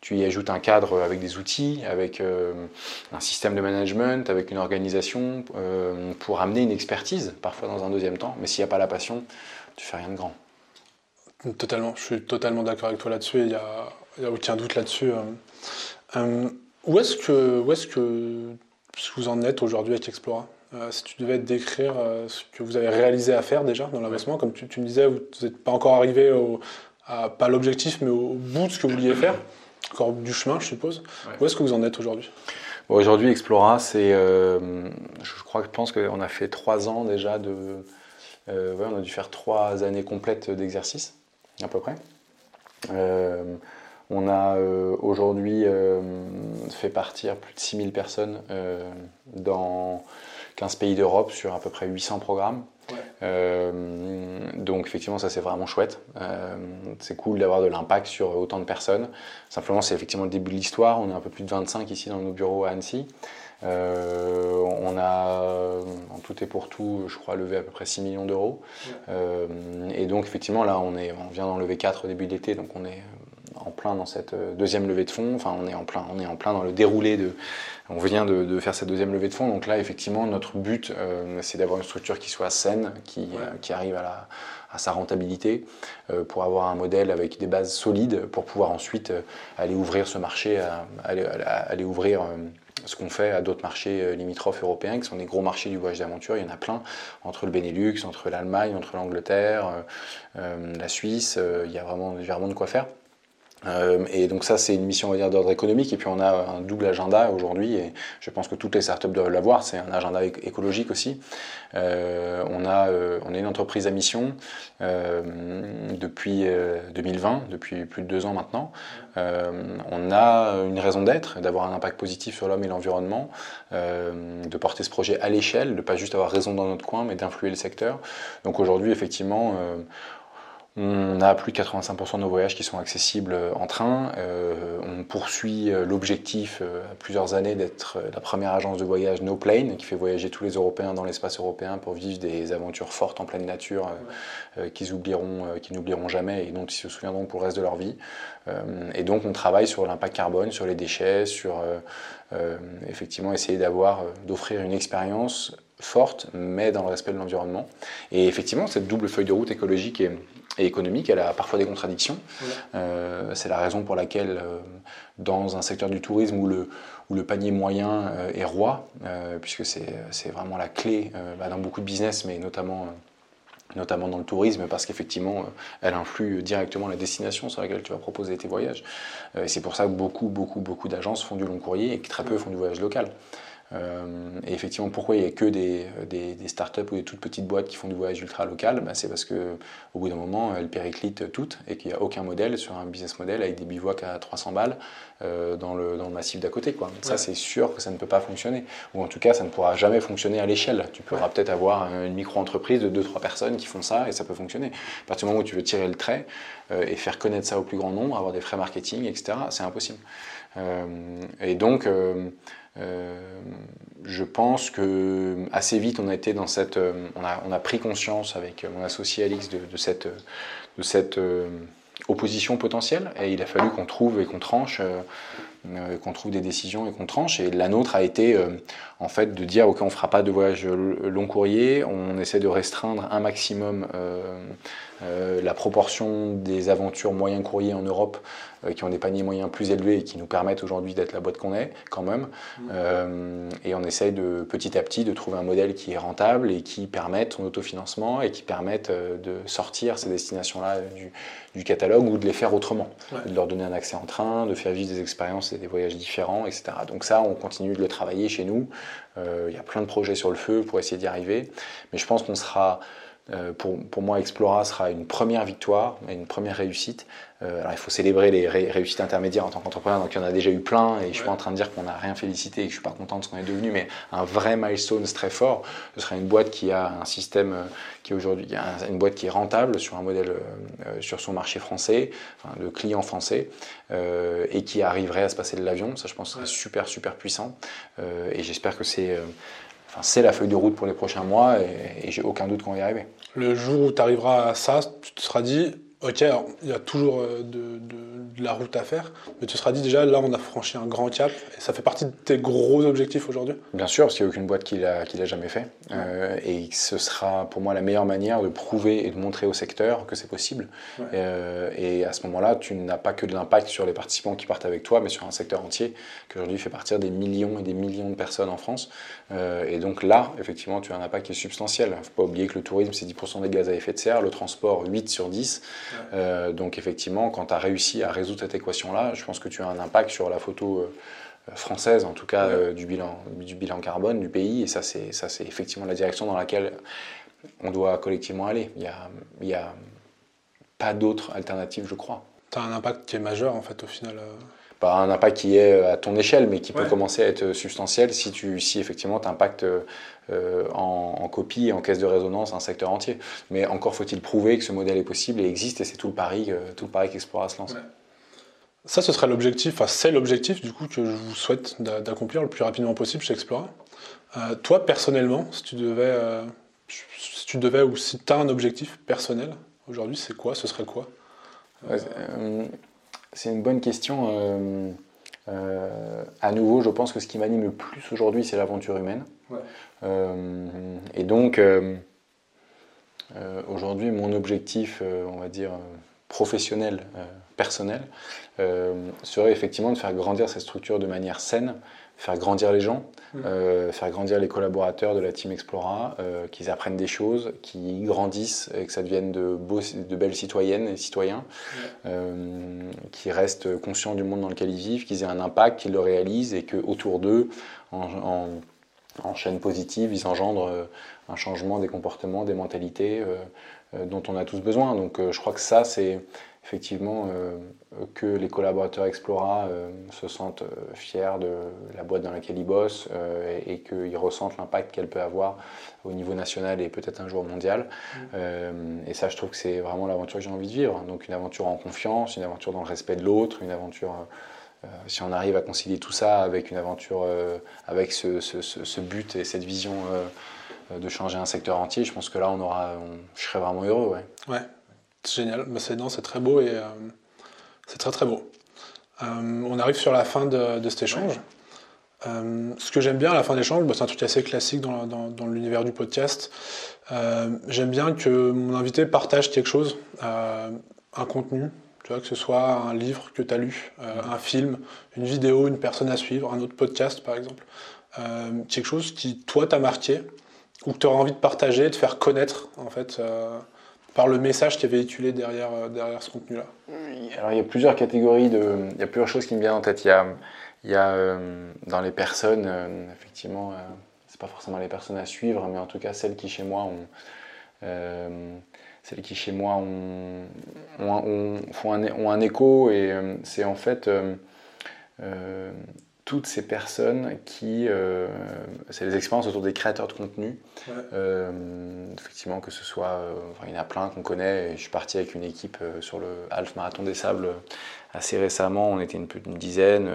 tu y ajoutes un cadre avec des outils, avec euh, un système de management, avec une organisation euh, pour amener une expertise, parfois dans un deuxième temps. Mais s'il n'y a pas la passion, tu fais rien de grand. Totalement, je suis totalement d'accord avec toi là-dessus. Il n'y a, aucun doute là-dessus. où est-ce que, est-ce que vous en êtes aujourd'hui avec Explora si tu devais décrire ce que vous avez réalisé à faire déjà dans l'avancement, comme tu, me disais, vous n'êtes pas encore arrivé au, pas l'objectif, mais au bout de ce que vous vouliez faire Encore du chemin, je suppose. Où est-ce que vous en êtes aujourd'hui? Aujourd'hui, Explora, c'est, euh, je crois, je pense qu'on a fait trois ans déjà de, euh, on a dû faire trois années complètes d'exercice, à peu près. Euh, on a aujourd'hui fait partir plus de 6000 personnes dans 15 pays d'Europe sur à peu près 800 programmes. Donc effectivement, ça c'est vraiment chouette. c'est cool d'avoir de l'impact sur autant de personnes. Simplement, c'est effectivement le début de l'histoire. On est un peu plus de 25 ici dans nos bureaux à Annecy. Euh, on a, en tout et pour tout, je crois, levé à peu près 6 millions d'euros. Euh, et donc, effectivement, là, on, est, on vient d'en lever 4 au début de l'été, donc on est en plein dans cette deuxième levée de fonds. Enfin, on est en plein, on est en plein dans le déroulé de. On vient de, faire cette deuxième levée de fonds. Donc là, effectivement, notre but, euh, c'est d'avoir une structure qui soit saine, qui, qui arrive à, la, à, sa rentabilité, pour avoir un modèle avec des bases solides, pour pouvoir ensuite aller ouvrir ce marché, aller, aller, ouvrir ce qu'on fait à d'autres marchés euh, limitrophes européens, qui sont des gros marchés du voyage d'aventure. Il y en a plein, entre le Benelux, entre l'Allemagne, entre l'Angleterre, euh, euh, la Suisse. il y a vraiment, il y a vraiment de quoi faire. Euh, et donc ça, c'est une mission d'ordre économique. Et puis on a un double agenda aujourd'hui, et je pense que toutes les startups doivent l'avoir. C'est un agenda écologique aussi. Euh, on a, euh, on est une entreprise à mission depuis 2020, depuis plus de deux ans maintenant. on a une raison d'être, d'avoir un impact positif sur l'homme et l'environnement, de porter ce projet à l'échelle, de pas juste avoir raison dans notre coin, mais d'influer le secteur. Donc aujourd'hui, effectivement on a plus de 85% de nos voyages qui sont accessibles en train. Euh, on poursuit euh, l'objectif euh, à plusieurs années d'être la première agence de voyage No Plane qui fait voyager tous les Européens dans l'espace européen pour vivre des aventures fortes en pleine nature qu'ils qu'ils n'oublieront jamais et dont ils se souviendront pour le reste de leur vie. et donc on travaille sur l'impact carbone, sur les déchets, sur effectivement essayer d'offrir une expérience forte, mais dans le respect de l'environnement. Et effectivement, cette double feuille de route écologique et, économique, elle a parfois des contradictions. Euh, c'est la raison pour laquelle, euh, dans un secteur du tourisme où le, où le panier moyen euh, est roi, puisque c'est vraiment la clé bah, dans beaucoup de business, mais notamment notamment dans le tourisme, parce qu'effectivement, elle influe directement la destination sur laquelle tu vas proposer tes voyages. Et c'est pour ça que beaucoup, beaucoup, beaucoup d'agences font du long courrier et que très peu font du voyage local. Euh, et effectivement, pourquoi il n'y a que des, des, des, startups ou des toutes petites boîtes qui font du voyage ultra local? Bah, C'est parce qu'au bout d'un moment, elles périclitent toutes et qu'il n'y a aucun modèle sur un business model avec des bivouacs à 300 balles euh, dans, le, dans, le, massif d'à côté. Quoi. Ça, c'est sûr que ça ne peut pas fonctionner. Ou en tout cas, ça ne pourra jamais fonctionner à l'échelle. Tu pourras peut-être avoir une micro-entreprise de 2-3 personnes qui font ça et ça peut fonctionner. À partir du moment où tu veux tirer le trait euh, et faire connaître ça au plus grand nombre, avoir des frais marketing, etc., c'est impossible. et donc, euh, je pense que assez vite on a été dans cette, euh, on a, on a pris conscience avec mon associé Alix de, cette, de cette euh, opposition potentielle et il a fallu qu'on trouve et qu'on tranche qu'on trouve des décisions et qu'on tranche. Et la nôtre a été en fait de dire ok on fera pas de voyage long courrier, on essaie de restreindre un maximum euh, la proportion des aventures moyen courrier en Europe euh, qui ont des paniers moyens plus élevés et qui nous permettent aujourd'hui d'être la boîte qu'on est quand même. Mmh. Euh, et on essaye de petit à petit de trouver un modèle qui est rentable et qui permette son autofinancement et qui permette de sortir ces destinations-là du, catalogue ou de les faire autrement, de leur donner un accès en train, de faire vivre des expériences et des voyages différents, etc. Donc ça, on continue de le travailler chez nous. Il y a plein de projets sur le feu pour essayer d'y arriver, mais je pense qu'on sera pour, pour, moi, Explora sera une première victoire, une première réussite. Euh, alors, il faut célébrer les réussites intermédiaires en tant qu'entrepreneur, donc il y en a déjà eu plein, et je suis pas en train de dire qu'on n'a rien félicité et que je suis pas content de ce qu'on est devenu, mais un vrai milestone très fort, ce sera une boîte qui a un système euh, qui est aujourd'hui, une boîte qui est rentable sur un modèle, sur son marché français, enfin, de clients français, et qui arriverait à se passer de l'avion. Ça, je pense, serait super, super puissant, et j'espère que c'est Enfin, c'est la feuille de route pour les prochains mois et, et j'ai aucun doute qu'on va y arriver. Le jour où tu arriveras à ça, tu te seras dit, ok, il y a toujours euh, de, la route à faire, mais tu seras dit déjà, là, on a franchi un grand cap, et ça fait partie de tes gros objectifs aujourd'hui? Bien sûr, parce qu'il n'y a aucune boîte qui l'a, l'a jamais fait. Euh, et ce sera pour moi la meilleure manière de prouver et de montrer au secteur que c'est possible. Euh, et à ce moment-là, tu n'as pas que de l'impact sur les participants qui partent avec toi, mais sur un secteur entier qui aujourd'hui fait partir des millions et des millions de personnes en France. et donc là, effectivement, tu as un impact qui est substantiel. Il ne faut pas oublier que le tourisme, c'est 10% des gaz à effet de serre, le transport, 8 sur 10. Euh, donc effectivement, quand tu as réussi à résoudre cette équation-là, je pense que tu as un impact sur la photo euh, française, en tout cas euh, du, bilan, du bilan carbone du pays, et ça c'est, ça c'est effectivement la direction dans laquelle on doit collectivement aller. Il n'y a, il a pas d'autre alternative, je crois. Tu as un impact qui est majeur en fait au final pas un impact qui est à ton échelle, mais qui peut commencer à être substantiel si, tu, si effectivement tu impactes en, copie en caisse de résonance un secteur entier. Mais encore faut-il prouver que ce modèle est possible et existe, et c'est tout le pari, tout le pari qu'Explora se lance. Ça, ce serait l'objectif, enfin c'est l'objectif du coup que je vous souhaite d'accomplir le plus rapidement possible chez Explora. Euh, toi, personnellement, si tu devais, euh, si tu devais ou si tu as un objectif personnel aujourd'hui, c'est quoi? Ce serait quoi? Euh, C'est une bonne question. à nouveau, je pense que ce qui m'anime le plus aujourd'hui, c'est l'aventure humaine. et donc, aujourd'hui, mon objectif, on va dire, professionnel, personnel, serait effectivement de faire grandir cette structure de manière saine, faire grandir les gens, mmh. euh, faire grandir les collaborateurs de la team Explora, euh, qu'ils apprennent des choses, qu'ils grandissent et que ça devienne de, beaux, de belles citoyennes et citoyens, euh, qui restent conscients du monde dans lequel ils vivent, qu'ils aient un impact, qu'ils le réalisent et qu'autour d'eux, en, en, chaîne positive, ils engendrent un changement des comportements, des mentalités dont on a tous besoin. Donc je crois que ça, c'est effectivement euh, que les collaborateurs Explora euh, se sentent euh, fiers de la boîte dans laquelle ils bossent et, qu'ils ressentent l'impact qu'elle peut avoir au niveau national et peut-être un jour mondial. Mm. et ça, je trouve que c'est vraiment l'aventure que j'ai envie de vivre. Donc une aventure en confiance, une aventure dans le respect de l'autre, une aventure... si on arrive à concilier tout ça avec une aventure, avec ce, but et cette vision de changer un secteur entier, je pense que là, on aura, je serais vraiment heureux. Ouais. ouais. C'est génial, bah, c'est très beau et euh, c'est très très beau. Euh, on arrive sur la fin de, cet échange. Euh, ce que j'aime bien à la fin de l'échange, bah, c'est un truc assez classique dans, l'univers du podcast. j'aime bien que mon invité partage quelque chose, un contenu, tu vois, que ce soit un livre que tu as lu, un film, une vidéo, une personne à suivre, un autre podcast par exemple. quelque chose qui, toi, t'a marqué ou que tu auras envie de partager, de faire connaître en fait par le message qui est véhiculé derrière, euh, derrière ce contenu-là Alors il y a plusieurs catégories, de, il y a plusieurs choses qui me viennent en tête. Il y a, il y a euh, dans les personnes, euh, effectivement, c'est pas forcément les personnes à suivre, mais en tout cas celles qui chez moi ont, celles qui chez moi ont, ont, un, ont un, écho et c'est en fait toutes ces personnes qui. Euh, c'est les expériences autour des créateurs de contenu. Euh, effectivement, que ce soit. Euh, il y en a plein qu'on connaît. je suis parti avec une équipe sur le Half Marathon des Sables assez récemment. On était une, une dizaine.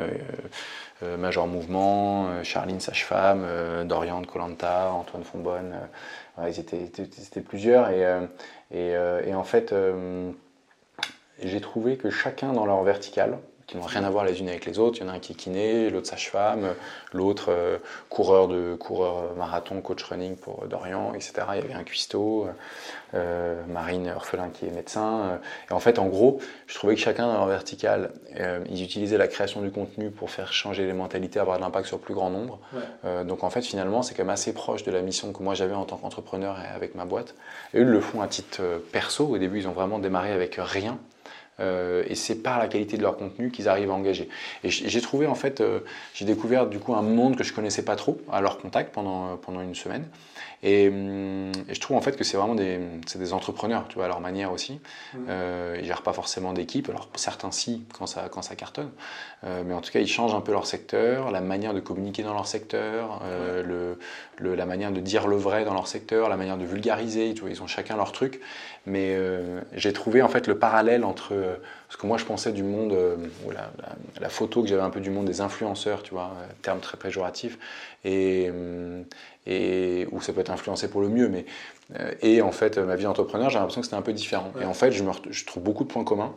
Major Mouvement, Charline Sage-Femme, Dorian de Colanta, Antoine Fonbonne. ils, étaient, plusieurs. Et, et, et en fait, j'ai trouvé que chacun dans leur verticale, qui n'ont rien à voir les unes avec les autres. Il y en a un qui est kiné, l'autre sage-femme, l'autre euh, coureur de coureur marathon, coach running pour Dorian, etc. Il y avait un cuistot, euh, Marine Orphelin qui est médecin. Et en fait, en gros, je trouvais que chacun dans leur verticale, euh, ils utilisaient la création du contenu pour faire changer les mentalités, avoir de l'impact sur le plus grand nombre. donc en fait, finalement, c'est quand même assez proche de la mission que moi j'avais en tant qu'entrepreneur et avec ma boîte. Et eux le font à titre perso. Au début, ils ont vraiment démarré avec rien. Euh, et c'est par la qualité de leur contenu qu'ils arrivent à engager. Et j'ai trouvé en fait, euh, j'ai découvert du coup un monde que je connaissais pas trop à leur contact pendant, pendant une semaine. Hum, et, je trouve en fait que c'est vraiment des, des entrepreneurs, tu vois, à leur manière aussi. Mmh. Euh, ils gèrent pas forcément d'équipe, alors certains si quand ça, quand ça cartonne, euh, mais en tout cas ils changent un peu leur secteur, la manière de communiquer dans leur secteur, euh, le, la manière de dire le vrai dans leur secteur, la manière de vulgariser, tu vois, ils ont chacun leur truc. Mais euh, j'ai trouvé en fait le parallèle entre ce que moi je pensais du monde, ou la, la, photo que j'avais un peu du monde des influenceurs, tu vois, terme très péjoratif, et, hum, et où ça peut être influencé pour le mieux, mais euh, et en fait ma vie d'entrepreneur, j'ai l'impression que c'était un peu différent. Et en fait, je, me, je, trouve beaucoup de points communs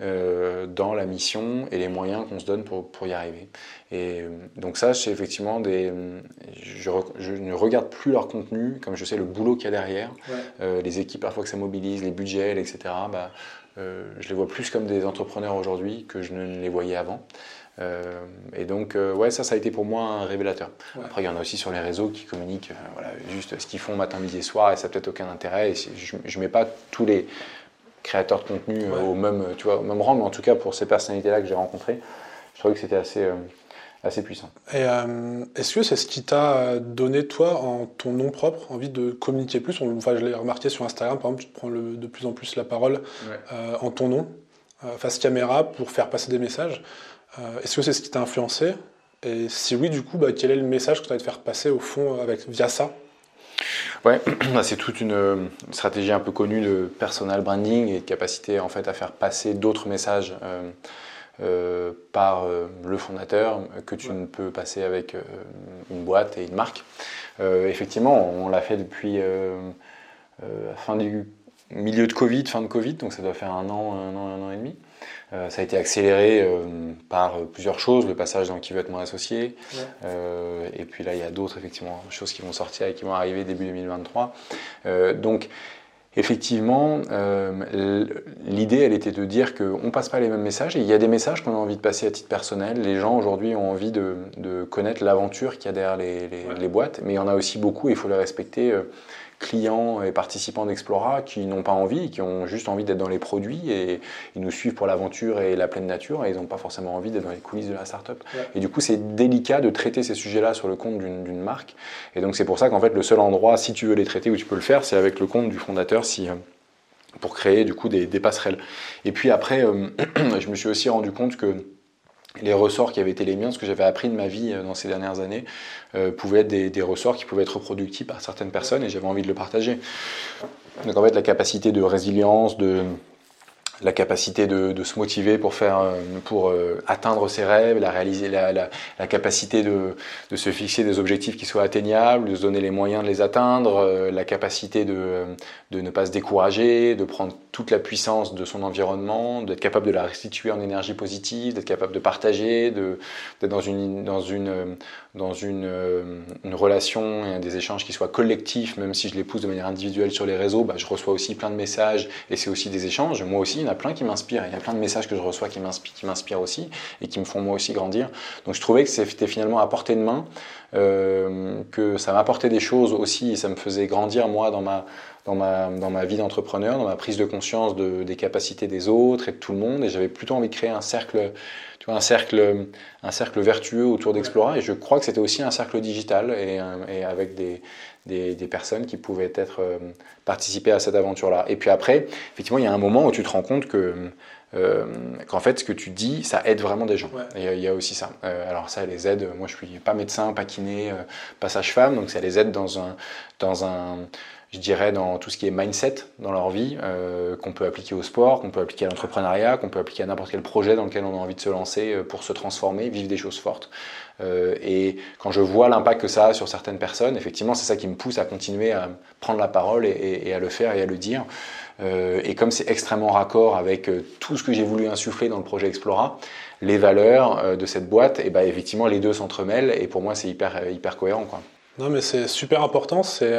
euh, dans la mission et les moyens qu'on se donne pour, pour, y arriver. Et euh, donc ça, c'est effectivement des, je, je, ne regarde plus leur contenu, comme je sais le boulot qu'il y a derrière, les équipes parfois que ça mobilise, les budgets, etc. Bah, je les vois plus comme des entrepreneurs aujourd'hui que je ne les voyais avant. Euh, et donc, euh, ouais, ça, ça a été pour moi un révélateur. Après, il y en a aussi sur les réseaux qui communiquent euh, voilà, juste ce qu'ils font matin, midi et soir, et ça n'a peut-être aucun intérêt. Et je ne mets pas tous les créateurs de contenu au, même, tu vois, au même rang, mais en tout cas, pour ces personnalités-là que j'ai rencontrées, je trouvais que c'était assez, assez puissant. Et est-ce que c'est ce qui t'a donné, toi, en ton nom propre, envie de communiquer plus? Enfin, je l'ai remarqué sur Instagram, par exemple, tu prends le, de plus en plus la parole en ton nom. face caméra pour faire passer des messages. Est-ce que c'est ce qui t'a influencé? Et si oui, du coup, bah, quel est le message que tu as de faire passer au fond avec, via ça? Ouais, c'est toute une stratégie un peu connue de personal branding et de capacité en fait à faire passer d'autres messages euh, par euh, le fondateur que tu ne peux passer avec euh, une boîte et une marque. effectivement, on l'a fait depuis fin du milieu de Covid, fin de Covid, donc ça doit faire un an, un an, un an et demi. Ça a été accéléré par plusieurs choses, le passage dans qui veut être mon associé, et puis là il y a d'autres effectivement choses qui vont sortir et qui vont arriver début 2023. donc Effectivement, euh, l'idée, elle était de dire qu'on ne passe pas les mêmes messages. Et il y a des messages qu'on a envie de passer à titre personnel. Les gens aujourd'hui ont envie de, connaître l'aventure qu'il y a derrière les, boîtes, mais il y en a aussi beaucoup, il faut les respecter. Clients et participants d'Explora qui n'ont pas envie, qui ont juste envie d'être dans les produits et ils nous suivent pour l'aventure et la pleine nature et ils n'ont pas forcément envie d'être dans les coulisses de la startup. Et du coup, c'est délicat de traiter ces sujets-là sur le compte d'une marque. Et donc, c'est pour ça qu'en fait, le seul endroit, si tu veux les traiter, où tu peux le faire, c'est avec le compte du fondateur si, euh, pour créer du coup des, passerelles. Et puis après, euh, je me suis aussi rendu compte que les ressorts qui avaient été les miens, ce que j'avais appris de ma vie euh, dans ces dernières années, euh, pouvaient être des, ressorts qui pouvaient être reproductifs par certaines personnes et j'avais envie de le partager. Donc en fait, la capacité de résilience, de, la capacité de, se motiver pour faire, euh, pour atteindre ses rêves, la réaliser, la, capacité de, se fixer des objectifs qui soient atteignables, de se donner les moyens de les atteindre, la capacité de, de ne pas se décourager, de prendre toute la puissance de son environnement, d'être capable de la restituer en énergie positive, d'être capable de partager, d'être dans une, dans une, dans une, euh, une, relation et des échanges qui soient collectifs, même si je les pousse de manière individuelle sur les réseaux, bah, je reçois aussi plein de messages et c'est aussi des échanges. Moi aussi, il y en a plein qui m'inspirent. Il y a plein de messages que je reçois qui m'inspirent aussi et qui me font moi aussi grandir. Donc je trouvais que c'était finalement à portée de main, euh, que ça m'apportait des choses aussi et ça me faisait grandir moi dans ma dans ma, dans ma vie d'entrepreneur, dans ma prise de conscience de, des capacités des autres et de tout le monde. Et j'avais plutôt envie de créer un cercle, tu vois, un cercle, un cercle vertueux autour d'Explora. Et je crois que c'était aussi un cercle digital et, et avec des, des, des, personnes qui pouvaient être euh, participer à cette aventure-là. Et puis après, effectivement, il y a un moment où tu te rends compte que euh, qu'en fait, ce que tu dis, ça aide vraiment des gens. Et il y a aussi ça. Euh, alors ça les aide. Moi, je suis pas médecin, pas kiné, pas sage-femme, donc ça les aide dans un, dans un je dirais, dans tout ce qui est mindset dans leur vie, euh, qu'on peut appliquer au sport, qu'on peut appliquer à l'entrepreneuriat, qu'on peut appliquer à n'importe quel projet dans lequel on a envie de se lancer euh, pour se transformer, vivre des choses fortes. Euh, et quand je vois l'impact que ça a sur certaines personnes, effectivement, c'est ça qui me pousse à continuer à prendre la parole et, à le faire et à le dire. Euh, et comme c'est extrêmement raccord avec euh, tout ce que j'ai voulu insuffler dans le projet Explora, les valeurs de cette boîte, et ben effectivement, les deux s'entremêlent et pour moi, c'est hyper, hyper cohérent. Quoi. Non, mais c'est super important. C'est,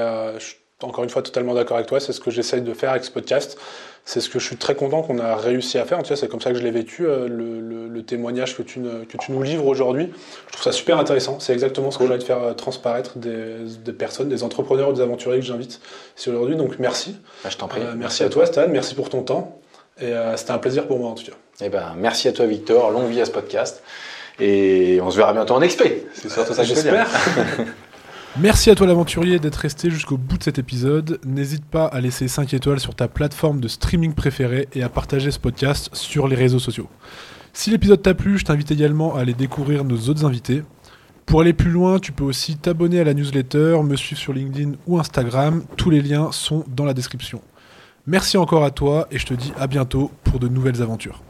encore une fois totalement d'accord avec toi, c'est ce que j'essaye de faire avec ce podcast. C'est ce que je suis très content qu'on a réussi à faire. En tout cas, c'est comme ça que je l'ai vécu, euh, le, témoignage que tu, que tu nous livres aujourd'hui. Je trouve ça super intéressant. C'est exactement ce que j'ai envie de faire euh, transparaître des, personnes, des entrepreneurs ou des aventuriers que j'invite ici aujourd'hui. Donc merci. Bah, je t'en prie. Euh, merci, à, toi, Stan. Merci pour ton temps. Et c'était un plaisir pour moi en tout cas. Eh ben, merci à toi, Victor. Longue vie à ce podcast. Et on se verra bientôt en XP. C'est surtout ça que j'espère. Merci à toi l'aventurier d'être resté jusqu'au bout de cet épisode. N'hésite pas à laisser 5 étoiles sur ta plateforme de streaming préférée et à partager ce podcast sur les réseaux sociaux. Si l'épisode t'a plu, je t'invite également à aller découvrir nos autres invités. Pour aller plus loin, tu peux aussi t'abonner à la newsletter, me suivre sur LinkedIn ou Instagram. Tous les liens sont dans la description. Merci encore à toi et je te dis à bientôt pour de nouvelles aventures.